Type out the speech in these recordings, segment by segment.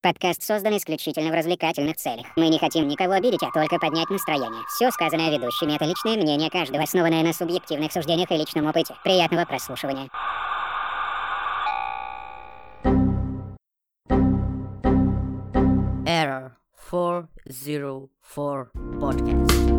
Подкаст создан исключительно в развлекательных целях. Мы не хотим никого обидеть, а только поднять настроение. Все сказанное ведущими — это личное мнение каждого, основанное на субъективных суждениях и личном опыте. Приятного прослушивания. Error 404 Podcast.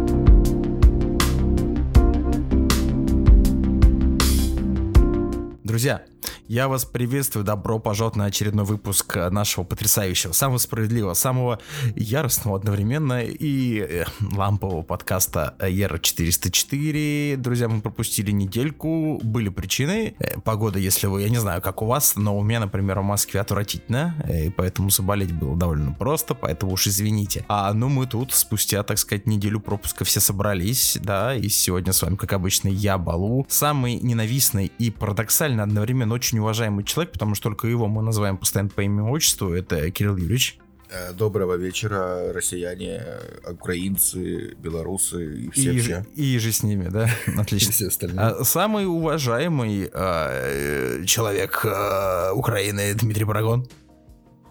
Друзья, я вас приветствую, добро пожаловать на очередной выпуск нашего потрясающего, самого справедливого, самого яростного одновременно и э, лампового подкаста Ера 404. Друзья, мы пропустили недельку, были причины. Э, погода, если вы, я не знаю, как у вас, но у меня, например, в Москве отвратительно, э, и поэтому заболеть было довольно просто, поэтому уж извините. А ну мы тут спустя, так сказать, неделю пропуска все собрались, да, и сегодня с вами, как обычно, я, Балу, самый ненавистный и парадоксально одновременно очень уважаемый человек, потому что только его мы называем постоянно по имени отчеству, это Кирилл Юрьевич. Э, доброго вечера, россияне, украинцы, белорусы и все. И, все. и же с ними, да? Отлично. И все остальные. А, Самый уважаемый э, человек э, Украины Дмитрий Парагон.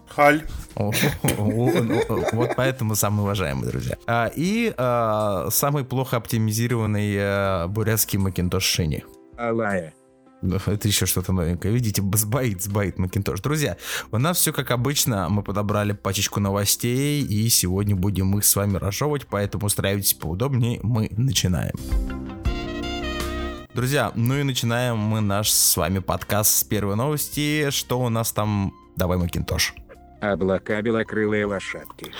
Халь. Вот поэтому самый уважаемый, друзья. А, И а, самый плохо оптимизированный э, бурятский Макинтош Шини. Алая. Это еще что-то новенькое. Видите, сбоит, сбоит Макинтош. Друзья, у нас все как обычно. Мы подобрали пачечку новостей, и сегодня будем их с вами разжевывать, поэтому устраивайтесь поудобнее. Мы начинаем. Друзья, ну и начинаем мы наш с вами подкаст с первой новости. Что у нас там? Давай, Макинтош. Облака белокрылые лошадки.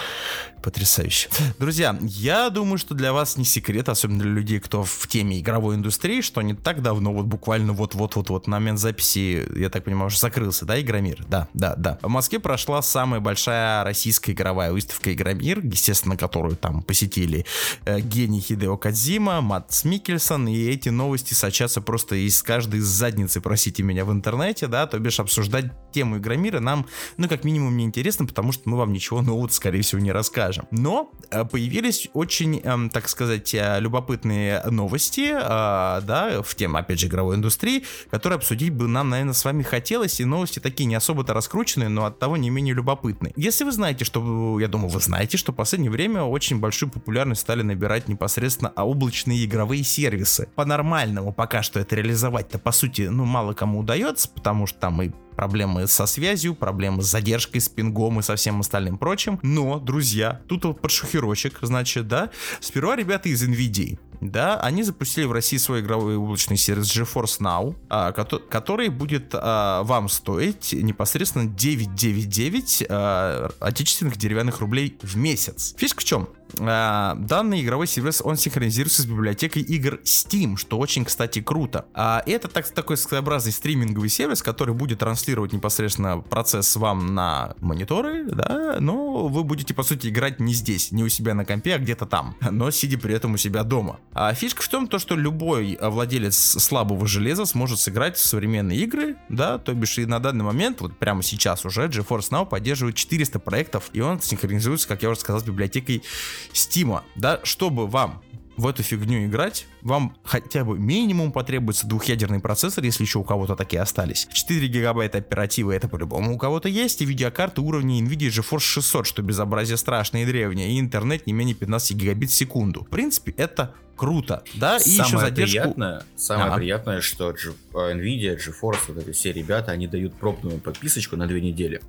Потрясающе. Друзья, я думаю, что для вас не секрет, особенно для людей, кто в теме игровой индустрии, что не так давно, вот буквально вот-вот-вот-вот на момент записи, я так понимаю, уже закрылся, да, Игромир? Да, да, да. В Москве прошла самая большая российская игровая выставка Игромир, естественно, которую там посетили э, гений Хидео Кадзима, Матс Микельсон, и эти новости сочатся просто из каждой задницы, простите меня, в интернете, да, то бишь обсуждать тему Игромира нам, ну, как минимум, не интересно, потому что мы вам ничего нового, скорее всего, не расскажем. Но э, появились очень, эм, так сказать, э, любопытные новости, э, да, в тему, опять же, игровой индустрии, которые обсудить бы нам, наверное, с вами хотелось, и новости такие не особо-то раскрученные, но от того не менее любопытные. Если вы знаете, что, я думаю, вы знаете, что в последнее время очень большую популярность стали набирать непосредственно облачные игровые сервисы. По-нормальному пока что это реализовать-то, по сути, ну, мало кому удается, потому что там и проблемы со связью, проблемы с задержкой, с пингом и со всем остальным прочим. Но, друзья, тут вот подшухерочек, значит, да, сперва ребята из NVIDIA, да, они запустили в России свой игровой облачный сервис GeForce Now, а, кото- который будет а, вам стоить непосредственно 999 а, отечественных деревянных рублей в месяц. Фишка в чем? А, данный игровой сервис, он синхронизируется с библиотекой игр Steam, что очень, кстати, круто. А это так, такой своеобразный стриминговый сервис, который будет транслировать непосредственно процесс вам на мониторы, да, но вы будете, по сути, играть не здесь, не у себя на компе, а где-то там, но сидя при этом у себя дома. А фишка в том, то, что любой владелец слабого железа сможет сыграть в современные игры, да, то бишь и на данный момент, вот прямо сейчас уже, GeForce Now поддерживает 400 проектов, и он синхронизируется, как я уже сказал, с библиотекой Стима, да, чтобы вам в эту фигню играть, вам хотя бы минимум потребуется двухъядерный процессор, если еще у кого-то такие остались. 4 гигабайта оперативы это по-любому у кого-то есть, и видеокарты уровня NVIDIA GeForce 600, что безобразие страшное и древнее, и интернет не менее 15 гигабит в секунду. В принципе, это круто, да, и самое еще задержку... приятное, самое Ага. приятное, что G- э, Nvidia, GeForce, вот эти все ребята, они дают пробную подписочку на две недели.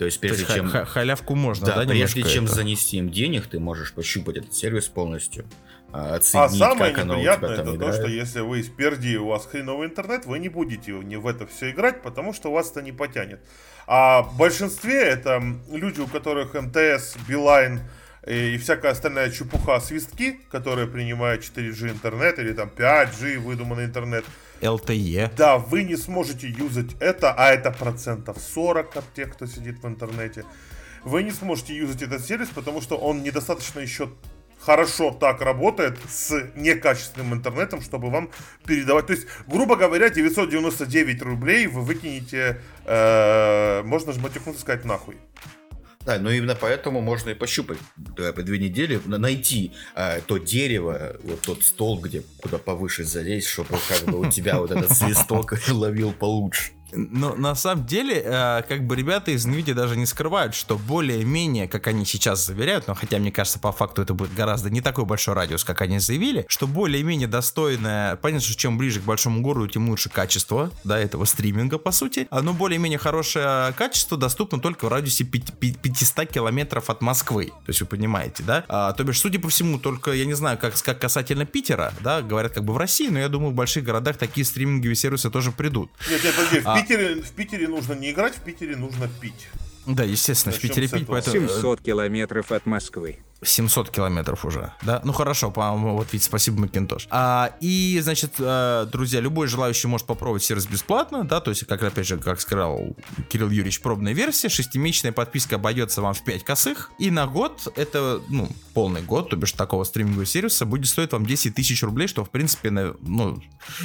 То есть То прежде есть ха- чем, ха- халявку можно, да, да, прежде чем это? занести им денег, ты можешь пощупать этот сервис полностью, а, А оценить, самое как неприятное это то, играет. что если вы из Перди и у вас хреновый интернет, вы не будете не в это все играть, потому что вас это не потянет. А в большинстве это люди, у которых МТС, Билайн и всякая остальная чепуха свистки, которые принимают 4G интернет или там 5G выдуманный интернет. LTE. Да, вы не сможете юзать это, а это процентов 40 от тех, кто сидит в интернете. Вы не сможете юзать этот сервис, потому что он недостаточно еще хорошо так работает с некачественным интернетом, чтобы вам передавать. То есть, грубо говоря, 999 рублей вы выкинете, э, можно же матюкнуться сказать нахуй. Да, но именно поэтому можно и пощупать да, по две недели, на- найти а, то дерево, вот тот стол, где куда повыше залезть, чтобы как бы у тебя вот этот свисток ловил получше. Но на самом деле, э, как бы ребята из NVIDIA даже не скрывают, что более-менее, как они сейчас заверяют, но хотя мне кажется, по факту это будет гораздо не такой большой радиус, как они заявили, что более-менее достойное, понятно, что чем ближе к большому городу, тем лучше качество, да, этого стриминга, по сути, но более-менее хорошее качество доступно только в радиусе 500 километров от Москвы, то есть вы понимаете, да, а, то бишь, судя по всему, только, я не знаю, как, как касательно Питера, да, говорят как бы в России, но я думаю, в больших городах такие стриминговые сервисы тоже придут. Нет, нет, подожди, в, а... Питере, в Питере нужно не играть, в Питере нужно пить. Да, естественно, Начнем в Питере пить, поэтому... 700 километров от Москвы. 700 километров уже, да? Ну хорошо, по-моему, вот видите, спасибо, Макинтош. А, и, значит, э, друзья, любой желающий может попробовать сервис бесплатно, да, то есть, как, опять же, как сказал Кирилл Юрьевич, пробная версия, шестимесячная подписка обойдется вам в 5 косых, и на год, это, ну, полный год, то бишь такого стримингового сервиса, будет стоить вам 10 тысяч рублей, что, в принципе, на, ну,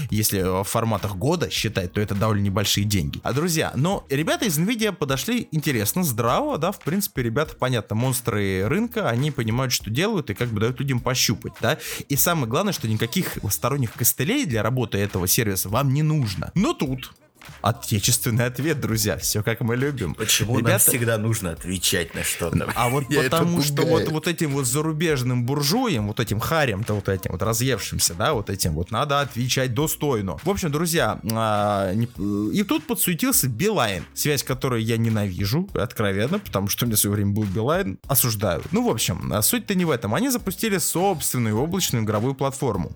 если в форматах года считать, то это довольно небольшие деньги. А, друзья, но ребята из NVIDIA подошли интересно, здраво, да, в принципе, ребята, понятно, монстры рынка, они понимают, что делают и как бы дают людям пощупать, да. И самое главное, что никаких сторонних костылей для работы этого сервиса вам не нужно. Но тут Отечественный ответ, друзья. Все как мы любим. Почему Ребята... нам всегда нужно отвечать на что-то? А вот потому что вот, вот этим вот зарубежным буржуям, вот этим харем-то вот этим вот разъевшимся, да, вот этим вот надо отвечать достойно. В общем, друзья, а, не... и тут подсуетился Билайн, связь которой я ненавижу, откровенно, потому что у меня в свое время был Билайн, осуждаю. Ну, в общем, суть-то не в этом. Они запустили собственную облачную игровую платформу.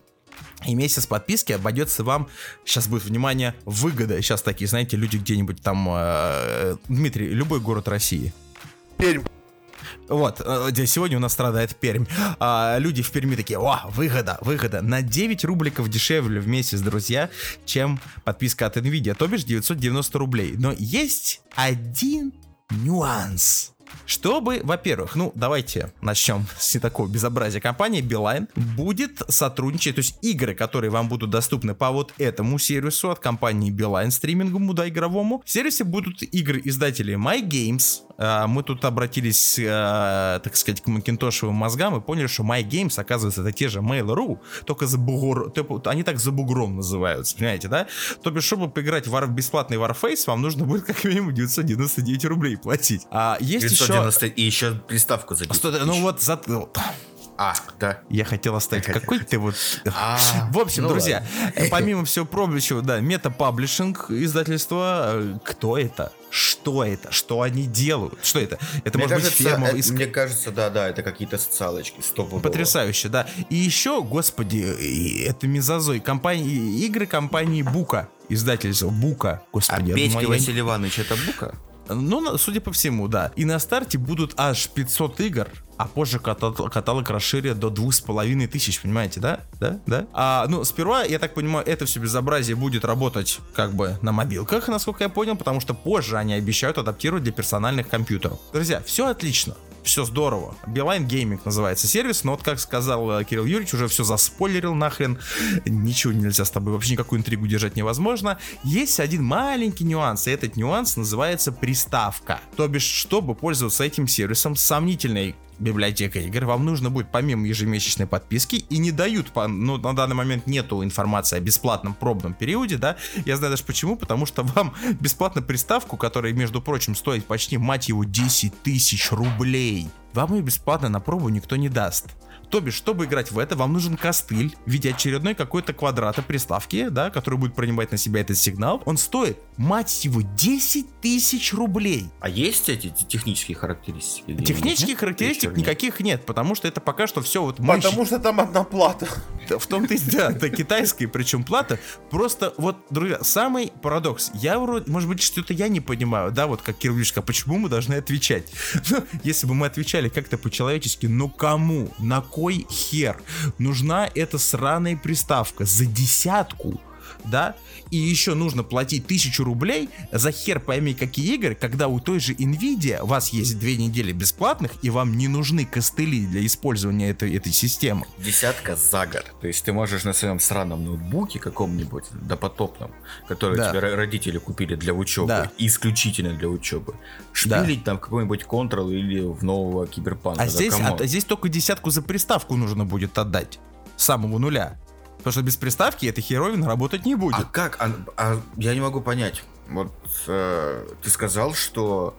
И месяц подписки обойдется вам, сейчас будет, внимание, выгода. Сейчас такие, знаете, люди где-нибудь там, э, Дмитрий, любой город России. Пермь. Вот, э, сегодня у нас страдает Пермь. А, люди в Перми такие, о, выгода, выгода. На 9 рубликов дешевле в месяц, друзья, чем подписка от Nvidia, то бишь 990 рублей. Но есть один нюанс. Чтобы, во-первых, ну, давайте начнем с такого безобразия. Компания Beeline будет сотрудничать, то есть игры, которые вам будут доступны по вот этому сервису от компании Beeline стриминговому, да, игровому. В сервисе будут игры издателей My Games. А, мы тут обратились, а, так сказать, к макинтошевым мозгам и поняли, что My Games, оказывается, это те же Mail.ru, только за бугор, они так за бугром называются, понимаете, да? То бишь, чтобы поиграть в бесплатный Warface, вам нужно будет как минимум 999 рублей платить. А есть еще 190 и еще приставку за 10 Ну вот за... А, да. Я хотел оставить какой ты вот... А, В общем, ну друзья, помимо всего прочего, да, мета-паблишинг издательства. Э, кто это? Что это? Что они делают? Что это? Это мне может кажется, быть ферма... Это, из... Мне кажется, да, да, это какие-то социалочки. Стопудово. Потрясающе, да. И еще, господи, это Мезозой. Компании, игры компании Бука. Издательство Бука. Господи, а Петька думаю, Василий Иванович это Бука? Ну, судя по всему, да. И на старте будут аж 500 игр, а позже каталог, расширят до двух с половиной тысяч, понимаете, да? Да? Да? А, ну, сперва, я так понимаю, это все безобразие будет работать как бы на мобилках, насколько я понял, потому что позже они обещают адаптировать для персональных компьютеров. Друзья, все отлично все здорово. Beeline Gaming называется сервис, но вот как сказал э, Кирилл Юрьевич, уже все заспойлерил нахрен, ничего нельзя с тобой, вообще никакую интригу держать невозможно. Есть один маленький нюанс, и этот нюанс называется приставка. То бишь, чтобы пользоваться этим сервисом сомнительной библиотека игр, вам нужно будет помимо ежемесячной подписки и не дают, по, ну, на данный момент нету информации о бесплатном пробном периоде, да, я знаю даже почему, потому что вам бесплатно приставку, которая, между прочим, стоит почти, мать его, 10 тысяч рублей, вам ее бесплатно на пробу никто не даст. То бишь, чтобы играть в это, вам нужен костыль в виде очередной какой-то квадрата приставки, да, который будет принимать на себя этот сигнал. Он стоит, мать его, 10 тысяч рублей. А есть эти технические характеристики? Технических нет? характеристик никаких нет, потому что это пока что все вот... Мощь... Потому что там одна плата. В том-то и да, это китайская, причем плата. Просто вот, друзья, самый парадокс. Я вроде, может быть, что-то я не понимаю, да, вот как Кирилл а почему мы должны отвечать? Ну, если бы мы отвечали как-то по-человечески, ну кому? На кой хер нужна эта сраная приставка за десятку? Да, и еще нужно платить тысячу рублей за хер пойми какие игры, когда у той же Nvidia у вас есть две недели бесплатных, и вам не нужны костыли для использования этой, этой системы. Десятка за год. То есть ты можешь на своем сраном ноутбуке каком-нибудь допотопном, который да. тебе родители купили для учебы, да. исключительно для учебы, шпилить да. там какой-нибудь Control или в нового Киберпанка. А здесь, а, здесь только десятку за приставку нужно будет отдать. С самого нуля. Потому что без приставки эта херовина работать не будет. А как? А, а, я не могу понять. вот э, ты сказал, что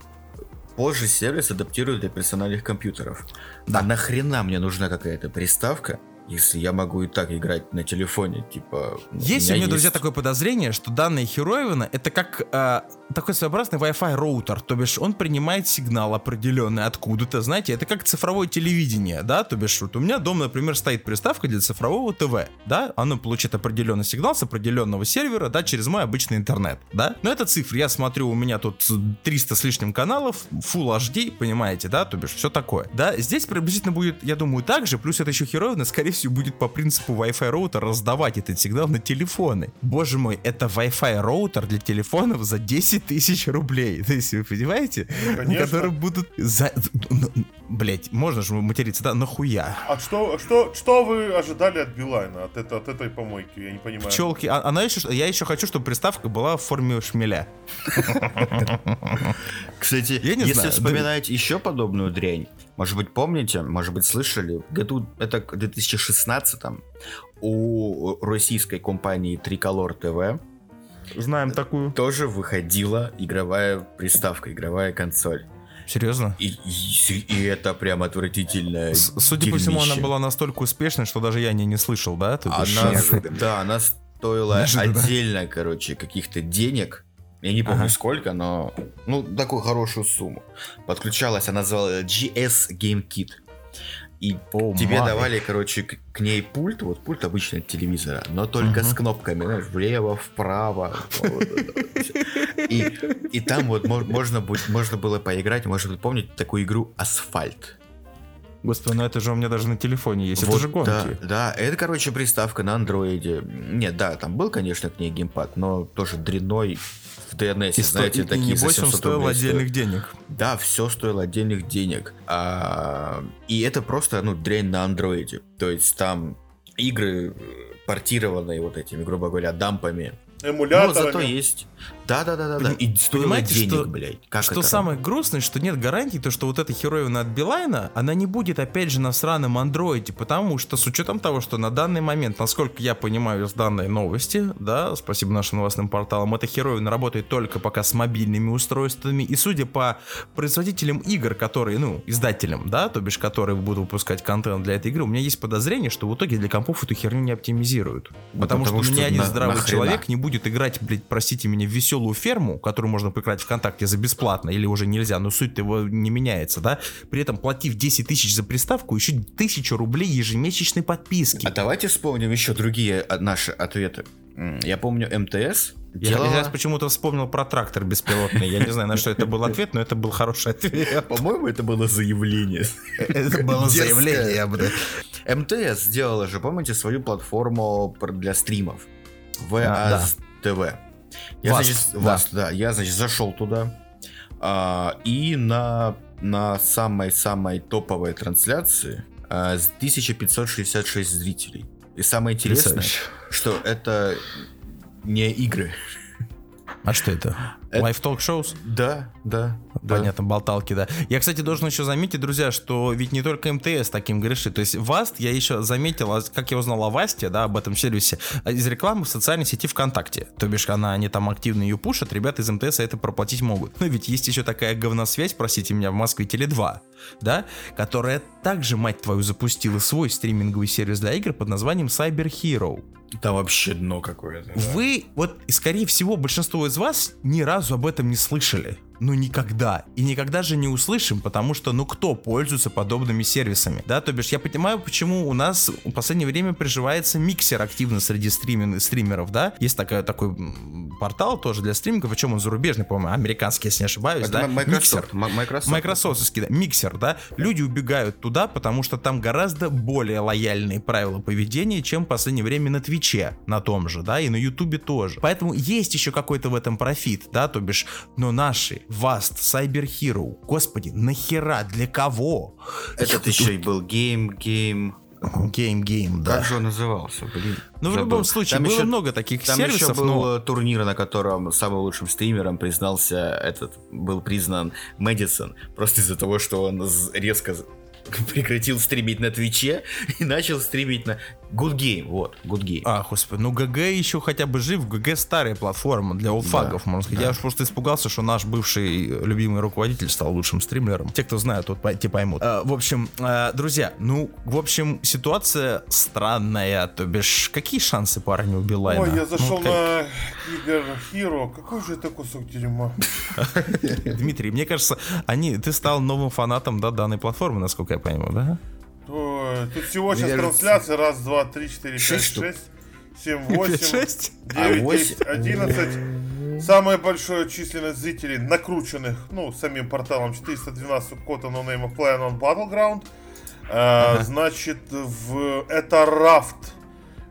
позже сервис адаптируют для персональных компьютеров. Да. А нахрена мне нужна какая-то приставка, если я могу и так играть на телефоне, типа... Есть у меня, есть... друзья, такое подозрение, что данные Хероевна это как э, такой своеобразный Wi-Fi роутер, то бишь он принимает сигнал определенный откуда-то, знаете, это как цифровое телевидение, да, то бишь вот у меня дома, например, стоит приставка для цифрового ТВ, да, оно получит определенный сигнал с определенного сервера, да, через мой обычный интернет, да, но это цифры, я смотрю, у меня тут 300 с лишним каналов, Full HD, понимаете, да, то бишь все такое, да, здесь приблизительно будет, я думаю, так же, плюс это еще Хероевна, скорее всего, будет по принципу Wi-Fi роутера раздавать этот сигнал на телефоны. Боже мой, это Wi-Fi роутер для телефонов за 10 тысяч рублей. То есть, вы понимаете? Конечно. Которые будут за... Блять, можно же материться, да? Нахуя? А что, что, что вы ожидали от Билайна, от, это, от этой помойки? Я не понимаю. Пчелки. А, она еще, я еще хочу, чтобы приставка была в форме шмеля. Кстати, если вспоминать еще подобную дрянь, может быть, помните, может быть, слышали, в году, это 2016 у российской компании Tricolor TV Знаем такую. Тоже выходила игровая приставка, игровая консоль. Серьезно? И, и, и это прям отвратительно. Судя дерьмище. по всему, она была настолько успешной, что даже я не, не слышал, да? Она, да, она стоила Неожиданно. отдельно, короче, каких-то денег. Я не помню ага. сколько, но ну такую хорошую сумму. Подключалась, она называлась GS Game Kit. И oh тебе my. давали, короче, к, к ней пульт, вот пульт обычный от телевизора, но только uh-huh. с кнопками, знаешь, влево, вправо. И, там вот можно, можно было поиграть, может быть, помните такую игру Асфальт. Господи, ну это же у меня даже на телефоне есть, вот, это же гонки. Да, да, это, короче, приставка на андроиде. Нет, да, там был, конечно, к ней геймпад, но тоже дрянной в DNS, и знаете, сто... такие и за 700 стоил отдельных стоит. денег. Да, все стоило отдельных денег. А, и это просто, ну, дрянь на андроиде. То есть там игры э, портированные вот этими, грубо говоря, дампами эмуляторами. Но зато есть. Да, да, да, да, да. И Понимаете, денег, что, блядь. Как что это? самое грустное, что нет гарантии, то что вот эта хероина от Билайна, она не будет опять же на сраном андроиде, потому что с учетом того, что на данный момент, насколько я понимаю из данной новости, да, спасибо нашим новостным порталам, эта хероина работает только пока с мобильными устройствами, и судя по производителям игр, которые, ну, издателям, да, то бишь, которые будут выпускать контент для этой игры, у меня есть подозрение, что в итоге для компов эту херню не оптимизируют. Потому, потому что, что ни один на, здравый человек не будет играть, блядь, простите меня, в веселую ферму, которую можно поиграть ВКонтакте за бесплатно, или уже нельзя, но суть его не меняется, да, при этом платив 10 тысяч за приставку, еще тысячу рублей ежемесячной подписки. А давайте вспомним еще другие наши ответы. Я помню МТС. Я делала... сейчас почему-то вспомнил про трактор беспилотный. Я не знаю, на что это был ответ, но это был хороший ответ. По-моему, это было заявление. Это было заявление, я бы... МТС сделала же, помните, свою платформу для стримов. ВАЗ ТВ. Я, Вас, значит, да. Вас, да. Я, значит, зашел туда. А, и на, на самой-самой топовой трансляции а, 1566 зрителей. И самое интересное, что это не игры. А что это? Live Talk Shows? Да, да. Понятно, да. болталки, да. Я, кстати, должен еще заметить, друзья, что ведь не только МТС таким грешит. То есть Васт, я еще заметил, как я узнал о Васте, да, об этом сервисе, а из рекламы в социальной сети ВКонтакте. То бишь, она, они там активно ее пушат, ребята из МТС это проплатить могут. Но ведь есть еще такая говносвязь, простите меня, в Москве Теле2, да, которая также, мать твою, запустила свой стриминговый сервис для игр под названием Cyber Hero. Там вообще дно какое-то. Да. Вы, вот, скорее всего, большинство из вас ни разу об этом не слышали ну никогда. И никогда же не услышим, потому что ну кто пользуется подобными сервисами, да, то бишь я понимаю, почему у нас в последнее время приживается миксер активно среди стримин, стримеров, да, есть такая, такой портал тоже для стримингов, причем он зарубежный, по-моему, американский, если не ошибаюсь, Это да, Microsoft, миксер, Microsoft. Microsoft, да, миксер, да, люди убегают туда, потому что там гораздо более лояльные правила поведения, чем в последнее время на Твиче, на том же, да, и на Ютубе тоже, поэтому есть еще какой-то в этом профит, да, то бишь, но наши Vast, Cyber Hero. Господи, нахера, для кого? Этот еще и был Game Game. Game Game, да. Как же он назывался, блин? Ну, в любом случае, там было еще, много таких там сервисов, еще был но... турнир, на котором самым лучшим стримером признался этот, был признан Мэдисон, просто из-за того, что он резко прекратил стримить на Твиче и начал стримить на Good Game, вот, Good Game. А, господи, ну ГГ еще хотя бы жив, ГГ старая платформа для олдфагов, да, можно сказать. Да. Я уж просто испугался, что наш бывший любимый руководитель стал лучшим стримером. Те, кто знают, вот те поймут. А, в общем, а, друзья, ну, в общем, ситуация странная, то бишь, какие шансы парня у Билайна? Ой, я зашел ну, как... на Кибер Хиро, какой же это кусок дерьма. Дмитрий, мне кажется, они, ты стал новым фанатом, да, данной платформы, насколько я понимаю, да? Тут всего сейчас трансляция. Раз, два, три, четыре, пять, шесть, семь, восемь, девять, десять, одиннадцать. Самая большая численность зрителей, накрученных, ну, самим порталом 412 кота No Name of Play on Battleground. А, значит, в это рафт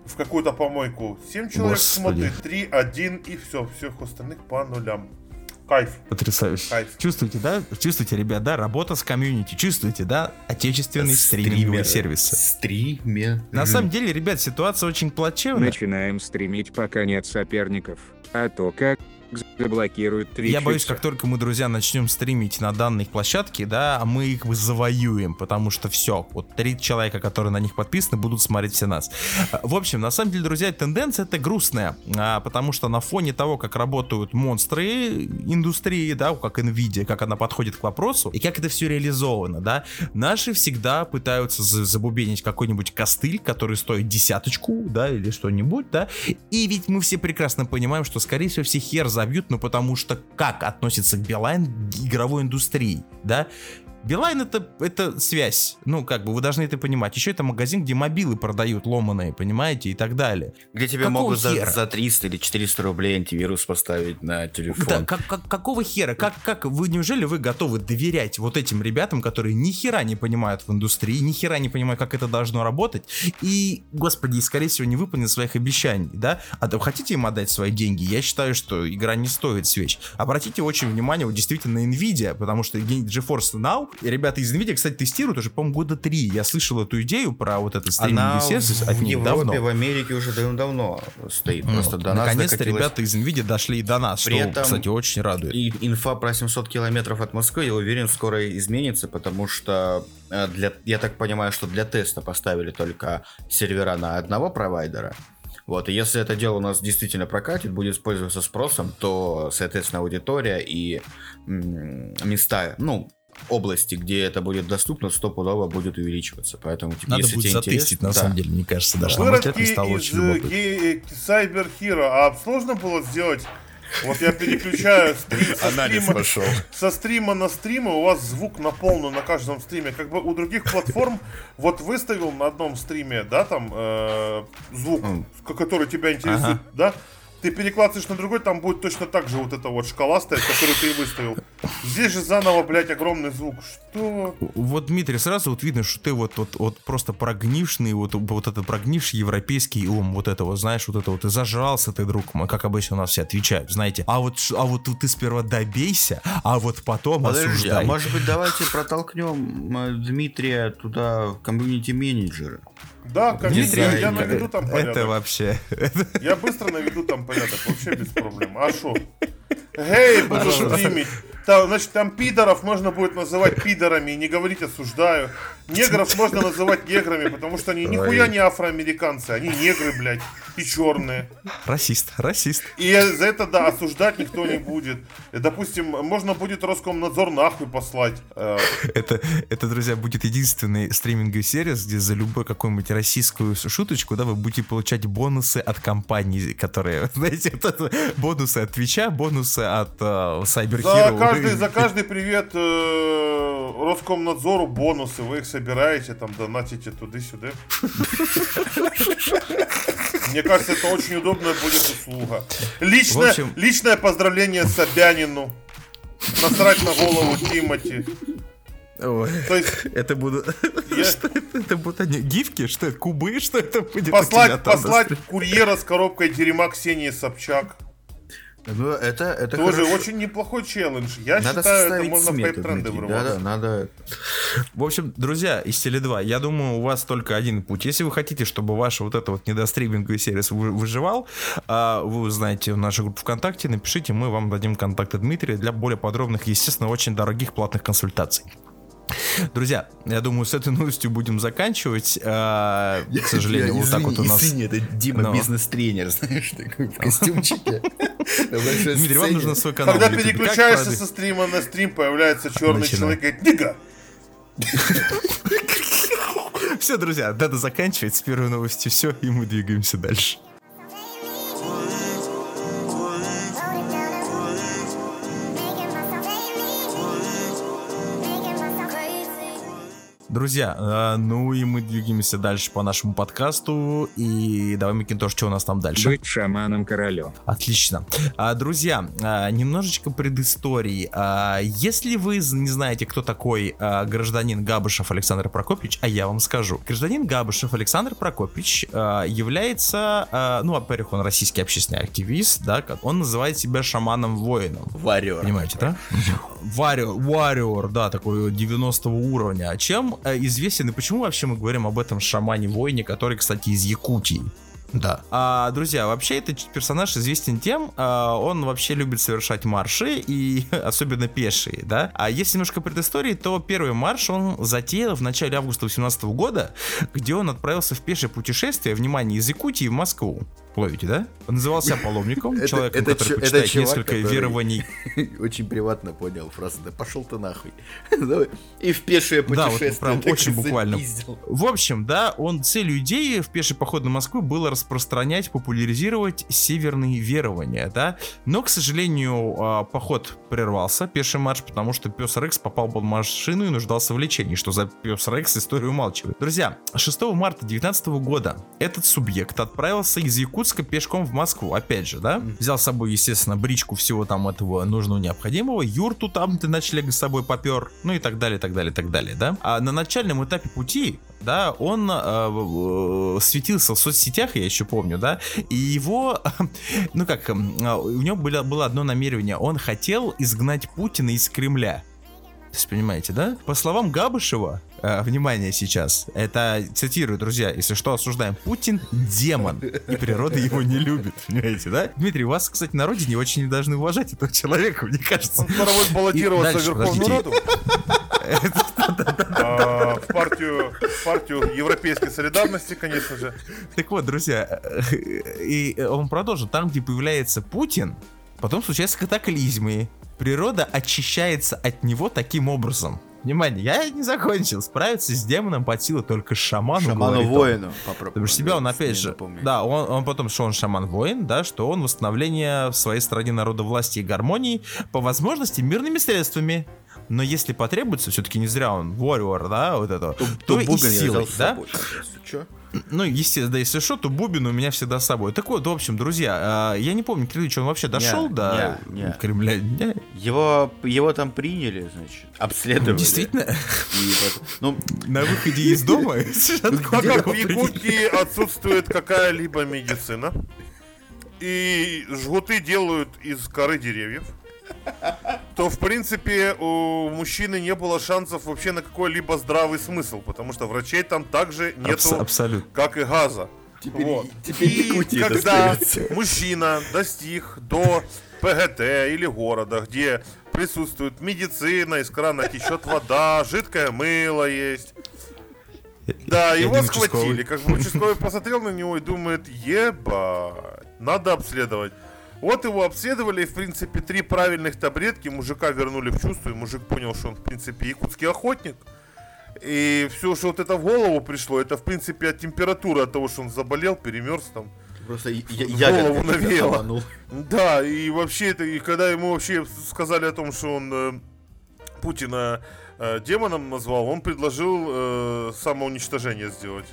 в какую-то помойку. 7 человек Господи. смотрит, 3, 1 и все. Всех остальных по нулям. Кайф. Потрясающе. Кайф. Чувствуете, да? Чувствуете, ребят, да? Работа с комьюнити. Чувствуете, да? Отечественный стриминговый сервис. Стример. На самом деле, ребят, ситуация очень плачевная. Начинаем стримить, пока нет соперников. А то как заблокируют Twitch. Я боюсь, как только мы, друзья, начнем стримить на данной площадке, да, мы их завоюем, потому что все, вот три человека, которые на них подписаны, будут смотреть все нас. В общем, на самом деле, друзья, тенденция это грустная, а, потому что на фоне того, как работают монстры индустрии, да, как Nvidia, как она подходит к вопросу, и как это все реализовано, да, наши всегда пытаются забубенить какой-нибудь костыль, который стоит десяточку, да, или что-нибудь, да, и ведь мы все прекрасно понимаем, что, скорее всего, все хер забьют, ну потому что как относится к Билайн игровой индустрии, да? Билайн это, это связь. Ну, как бы, вы должны это понимать. Еще это магазин, где мобилы продают ломаные, понимаете, и так далее. Где тебе какого могут за, за 300 или 400 рублей антивирус поставить на телефон. Да, как, как, какого хера? Как, как вы, неужели вы готовы доверять вот этим ребятам, которые ни хера не понимают в индустрии, ни хера не понимают, как это должно работать, и, господи, скорее всего, не выполнят своих обещаний, да? А то хотите им отдать свои деньги? Я считаю, что игра не стоит свеч. Обратите очень внимание вот действительно на Nvidia, потому что GeForce Now и ребята из NVIDIA, кстати, тестируют уже, по-моему, года три. Я слышал эту идею про вот этот стриминговый сервис от них Европе, давно. в Америке уже давно стоит. Ну, Просто до Наконец-то докатилось... ребята из NVIDIA дошли и до нас, При что, этом кстати, очень радует. И инфа про 700 километров от Москвы, я уверен, скоро изменится, потому что э, для, я так понимаю, что для теста поставили только сервера на одного провайдера. Вот, и если это дело у нас действительно прокатит, будет использоваться спросом, то, соответственно, аудитория и места, ну, области, где это будет доступно, стопудово будет увеличиваться. Поэтому, типа, Надо если будет затестить, на да. самом деле, мне кажется, даже. Выродки стало из э, Cyber Hero, а сложно было сделать вот я переключаю стрим, со, стрима, пошел. со стрима на стрим, и у вас звук на полную на каждом стриме. Как бы у других платформ вот выставил на одном стриме, да, там э, звук, который тебя интересует, ага. да, ты перекладываешь на другой, там будет точно так же вот эта вот шкала стоять, которую ты выставил. Здесь же заново, блядь, огромный звук. Что? Вот, Дмитрий, сразу вот видно, что ты вот, вот, вот просто прогнивший, вот, вот этот прогнивший европейский ум, вот это вот, знаешь, вот это вот, ты зажрался ты, друг мой, как обычно у нас все отвечают, знаете. А вот, а вот ты сперва добейся, а вот потом Подожди, осуждай. а может быть давайте протолкнем э, Дмитрия туда в комьюнити-менеджера? Да, конечно, я, я наведу там порядок. Это вообще... Я быстро наведу там порядок, вообще без проблем. А шо? Гей, буду стримить. Там, значит, там пидоров можно будет называть пидорами, не говорить осуждаю. Негров можно называть неграми, потому что они нихуя не афроамериканцы, они негры, блядь, и черные. Расист, расист. И за это, да, осуждать никто не будет. Допустим, можно будет Роскомнадзор нахуй послать. Э. Это, это, друзья, будет единственный стриминговый сервис, где за любую какую-нибудь российскую шуточку, да, вы будете получать бонусы от компаний, которые, знаете, вот бонусы от Твича, бонусы от э, Cyber Hero. За каждый, за каждый привет э, Роскомнадзору бонусы, вы их собираете, там донатите туда-сюда. Мне кажется, это очень удобная будет услуга. Личное, общем... личное поздравление Собянину. Насрать на голову Тимати. Ой, То есть, это будут, я... что это, это будут они, гифки, что это, кубы, что это будет? Послать, послать курьера с коробкой дерьма Ксении Собчак. Ну, это, это Тоже хорошо. очень неплохой челлендж. Я надо считаю, это можно в тренды вырываться. Да, надо. В общем, друзья, из Теле 2, я думаю, у вас только один путь. Если вы хотите, чтобы ваш вот это вот недостриминговый сервис выживал, а, вы знаете нашу группу ВКонтакте, напишите, мы вам дадим контакты Дмитрия для более подробных, естественно, очень дорогих платных консультаций. Друзья, я думаю, с этой новостью будем заканчивать. А, к сожалению, вот так вот у нас... Извини, это Дима Но. бизнес-тренер, знаешь, такой в костюмчике. Дмитрий, вам нужно свой канал. Когда переключаешься со стрима на стрим, появляется черный человек и говорит, Нига! Все, друзья, надо заканчивать с первой новостью. Все, и мы двигаемся дальше. Друзья, э, ну и мы двигаемся дальше по нашему подкасту. И давай, Макинтош, что у нас там дальше? Быть шаманом королем. Отлично. А, друзья, а, немножечко предыстории. А, если вы не знаете, кто такой гражданин Габышев Александр Прокопьевич, а я вам скажу. Гражданин Габышев Александр Прокопьевич является, ну, во-первых, он российский общественный активист, да, он называет себя шаманом-воином. Варьер. Понимаете, да? Варьер, варьер, да, такой 90 уровня. А Э, известен и почему вообще мы говорим об этом шамане-воине, который, кстати, из Якутии? Да. А, друзья, вообще этот персонаж известен тем, а, он вообще любит совершать марши, и особенно пешие, да. А если немножко предыстории, то первый марш он затеял в начале августа 18 года, где он отправился в пешее путешествие, внимание, из Якутии в Москву. Ловите, да? Он назывался паломником, человеком, это, который почитает несколько верований. Очень приватно понял фразу, да пошел ты нахуй. И в пешее путешествие. Да, вот прям очень буквально. В общем, да, он целью идеи в пеший поход на Москву было распространять, популяризировать северные верования, да. Но, к сожалению, а, поход прервался, пеший марш, потому что пес Рекс попал под машину и нуждался в лечении. Что за пес Рекс, историю умалчивает. Друзья, 6 марта 2019 года этот субъект отправился из Якутска Иркутска пешком в Москву, опять же, да? Взял с собой, естественно, бричку всего там этого нужного необходимого, юрту там ты ночлег с собой попер, ну и так далее, так далее, так далее, да? А на начальном этапе пути да, он э, светился в соцсетях, я еще помню, да, и его, ну как, а, у него было, было одно намерение, он хотел изгнать Путина из Кремля. То есть, понимаете, да? По словам Габышева, э, внимание сейчас, это цитирую, друзья, если что, осуждаем. Путин демон, и природа его не любит, понимаете, да? Дмитрий, вас, кстати, на родине очень должны уважать этого человека, мне кажется. Он будет баллотироваться в Верховную Раду. В партию, в партию Европейской солидарности, конечно же. Так вот, друзья, и он продолжит. Там, где появляется Путин, потом случаются катаклизмы, природа очищается от него таким образом. Внимание, я не закончил. Справиться с демоном под силу только шаману. Шаману-воину. Потому что себя он опять же... Да, он, он потом, что он шаман-воин, да, что он восстановление в своей стране народа власти и гармонии, по возможности мирными средствами. Но если потребуется, все-таки не зря он warrior, да, вот это, то, то, то и силой, да? Собой, ну, естественно, да, если что, то Бубин у меня всегда с собой. Так вот, в общем, друзья, э, я не помню, Кириллович, он вообще дошел не, до не, не. Кремля? Не. Его, его там приняли, значит, обследовали. Действительно? И, ну, на выходе из дома? А как в Якутии отсутствует какая-либо медицина, и жгуты делают из коры деревьев, то, в принципе, у мужчины не было шансов вообще на какой-либо здравый смысл, потому что врачей там также нету, Абс- абсолютно. как и газа. Теперь, вот. теперь и когда мужчина достиг до ПГТ или города, где присутствует медицина, из крана течет вода, жидкое мыло есть. Да, его схватили. Как бы участковый посмотрел на него и думает, ебать, надо обследовать. Вот его обследовали, и, в принципе, три правильных таблетки мужика вернули в чувство, и мужик понял, что он, в принципе, якутский охотник. И все, что вот это в голову пришло, это, в принципе, от температуры, от того, что он заболел, перемерз там. Просто я, голову навеяло. Да, и вообще это, и когда ему вообще сказали о том, что он э, Путина э, демоном назвал, он предложил э, самоуничтожение сделать.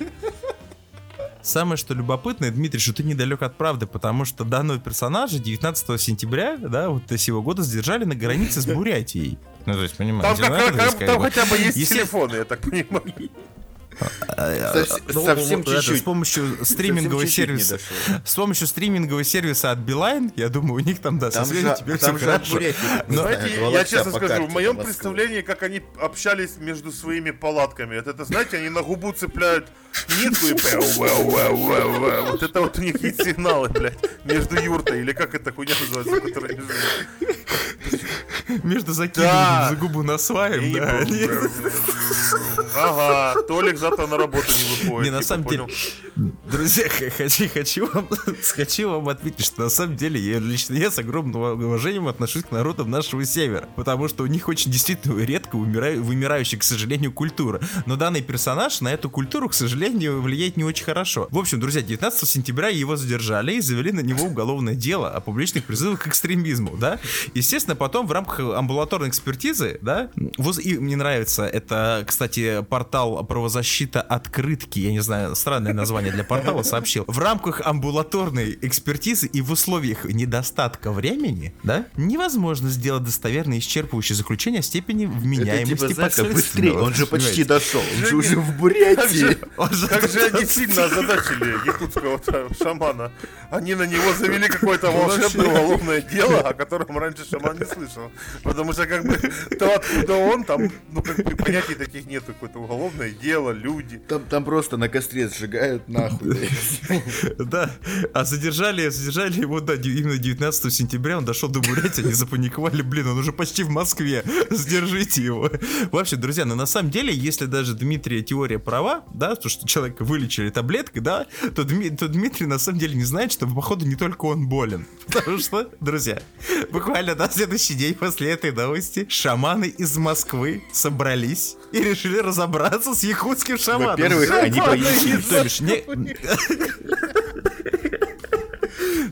Самое, что любопытное, Дмитрий, что ты недалек от правды, потому что данного персонажа 19 сентября, да, вот сего года задержали на границе с Бурятией. Ну, то есть, понимаете, там, как, как, там хотя бы есть Если... телефоны, я так понимаю. Ну, совсем чуть-чуть. С помощью стримингового сервиса. С помощью стримингового сервиса от Билайн, я думаю, у них там, да, связью теперь все хорошо. Знаете, я честно скажу, в моем представлении, как они общались между своими палатками, это, знаете, они на губу цепляют нитку и вот это вот у них есть сигналы, блядь, между юртой, или как эта хуйня называется, которая не Между закидыванием за губу на сваем, да. Ага, Толик завтра на работу не выходит. Не, на самом деле, друзья, хочу, хочу, вам, хочу вам отметить, что на самом деле я лично я с огромным уважением отношусь к народам нашего севера, потому что у них очень действительно редко умираю, вымирающая, к сожалению, культура. Но данный персонаж на эту культуру, к сожалению, влияет не очень хорошо. В общем, друзья, 19 сентября его задержали и завели на него уголовное дело о публичных призывах к экстремизму, да. Естественно, потом в рамках амбулаторной экспертизы, да, воз... и мне нравится, это, кстати, портал правозащита открытки, я не знаю, странное название для портала, сообщил. В рамках амбулаторной экспертизы и в условиях недостатка времени, да, невозможно сделать достоверное исчерпывающее заключение о степени вменяемости это, типа, быстрее, он же почти дошел, он же уже в Бурятии. Как же они сильно озадачили якутского шамана. Они на него завели какое-то волшебное уголовное дело, о котором раньше шаман не слышал. Потому что как бы то, откуда он, там, ну, как бы понятий таких нет. Какое-то уголовное дело, люди. Там, там просто на костре сжигают нахуй. Да, а задержали, задержали его, да, именно 19 сентября, он дошел до Бурятии, они запаниковали, блин, он уже почти в Москве, сдержите его. Вообще, друзья, ну на самом деле, если даже Дмитрия теория права, да, то, что человека вылечили таблеткой, да, то, Дми, то Дмитрий на самом деле не знает, что, походу, не только он болен. Потому что, друзья, буквально на следующий день после этой новости шаманы из Москвы собрались и решили разобраться с якутским шаманом. Во-первых, они пояснили. То бишь, не...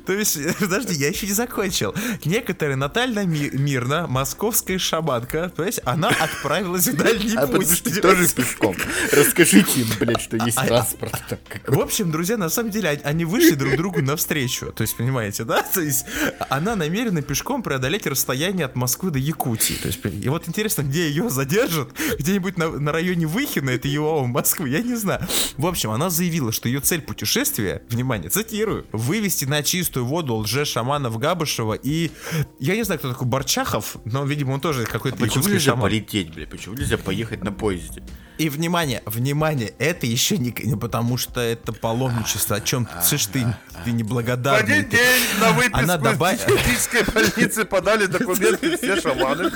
То есть, подожди, я еще не закончил. Некоторая Наталья Мирна, московская шаманка, то есть она отправилась в дальний а путь. А тоже пешком. Расскажите им, блядь, что есть а, транспорт. В общем, друзья, на самом деле, они вышли друг другу навстречу. То есть, понимаете, да? То есть, она намерена пешком преодолеть расстояние от Москвы до Якутии. То есть, и вот интересно, где ее задержат? Где-нибудь на, на районе Выхина, это его Москвы, я не знаю. В общем, она заявила, что ее цель путешествия, внимание, цитирую, вывести на чистую воду лже-шаманов Габышева и... Я не знаю, кто такой Борчахов, но, видимо, он тоже какой-то а Почему нельзя шаман. полететь, бля? Почему нельзя поехать на поезде? И внимание, внимание, это еще не, не потому, что это паломничество. О чем ты? Слышь, ты, ты неблагодарный. В один день на выписку Она добав... из психической больницы подали документы все шаманы,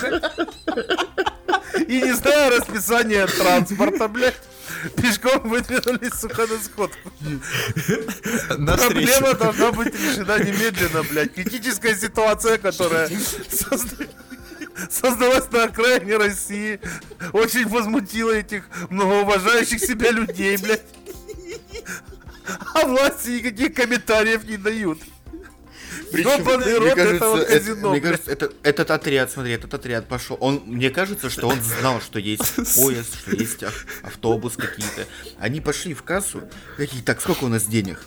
И не знаю расписание транспорта, блядь. Пешком выдвинулись, сука, на сходку. На Проблема должна быть решена немедленно, блядь. Критическая ситуация, которая создалась на окраине России, очень возмутила этих многоуважающих себя людей, блядь. А власти никаких комментариев не дают. Причем, мне, кажется, это, мне кажется, это, этот отряд, смотри, этот отряд пошел. Он, мне кажется, что он знал, что есть поезд, что есть автобус какие-то. Они пошли в кассу. Какие, так, сколько у нас денег?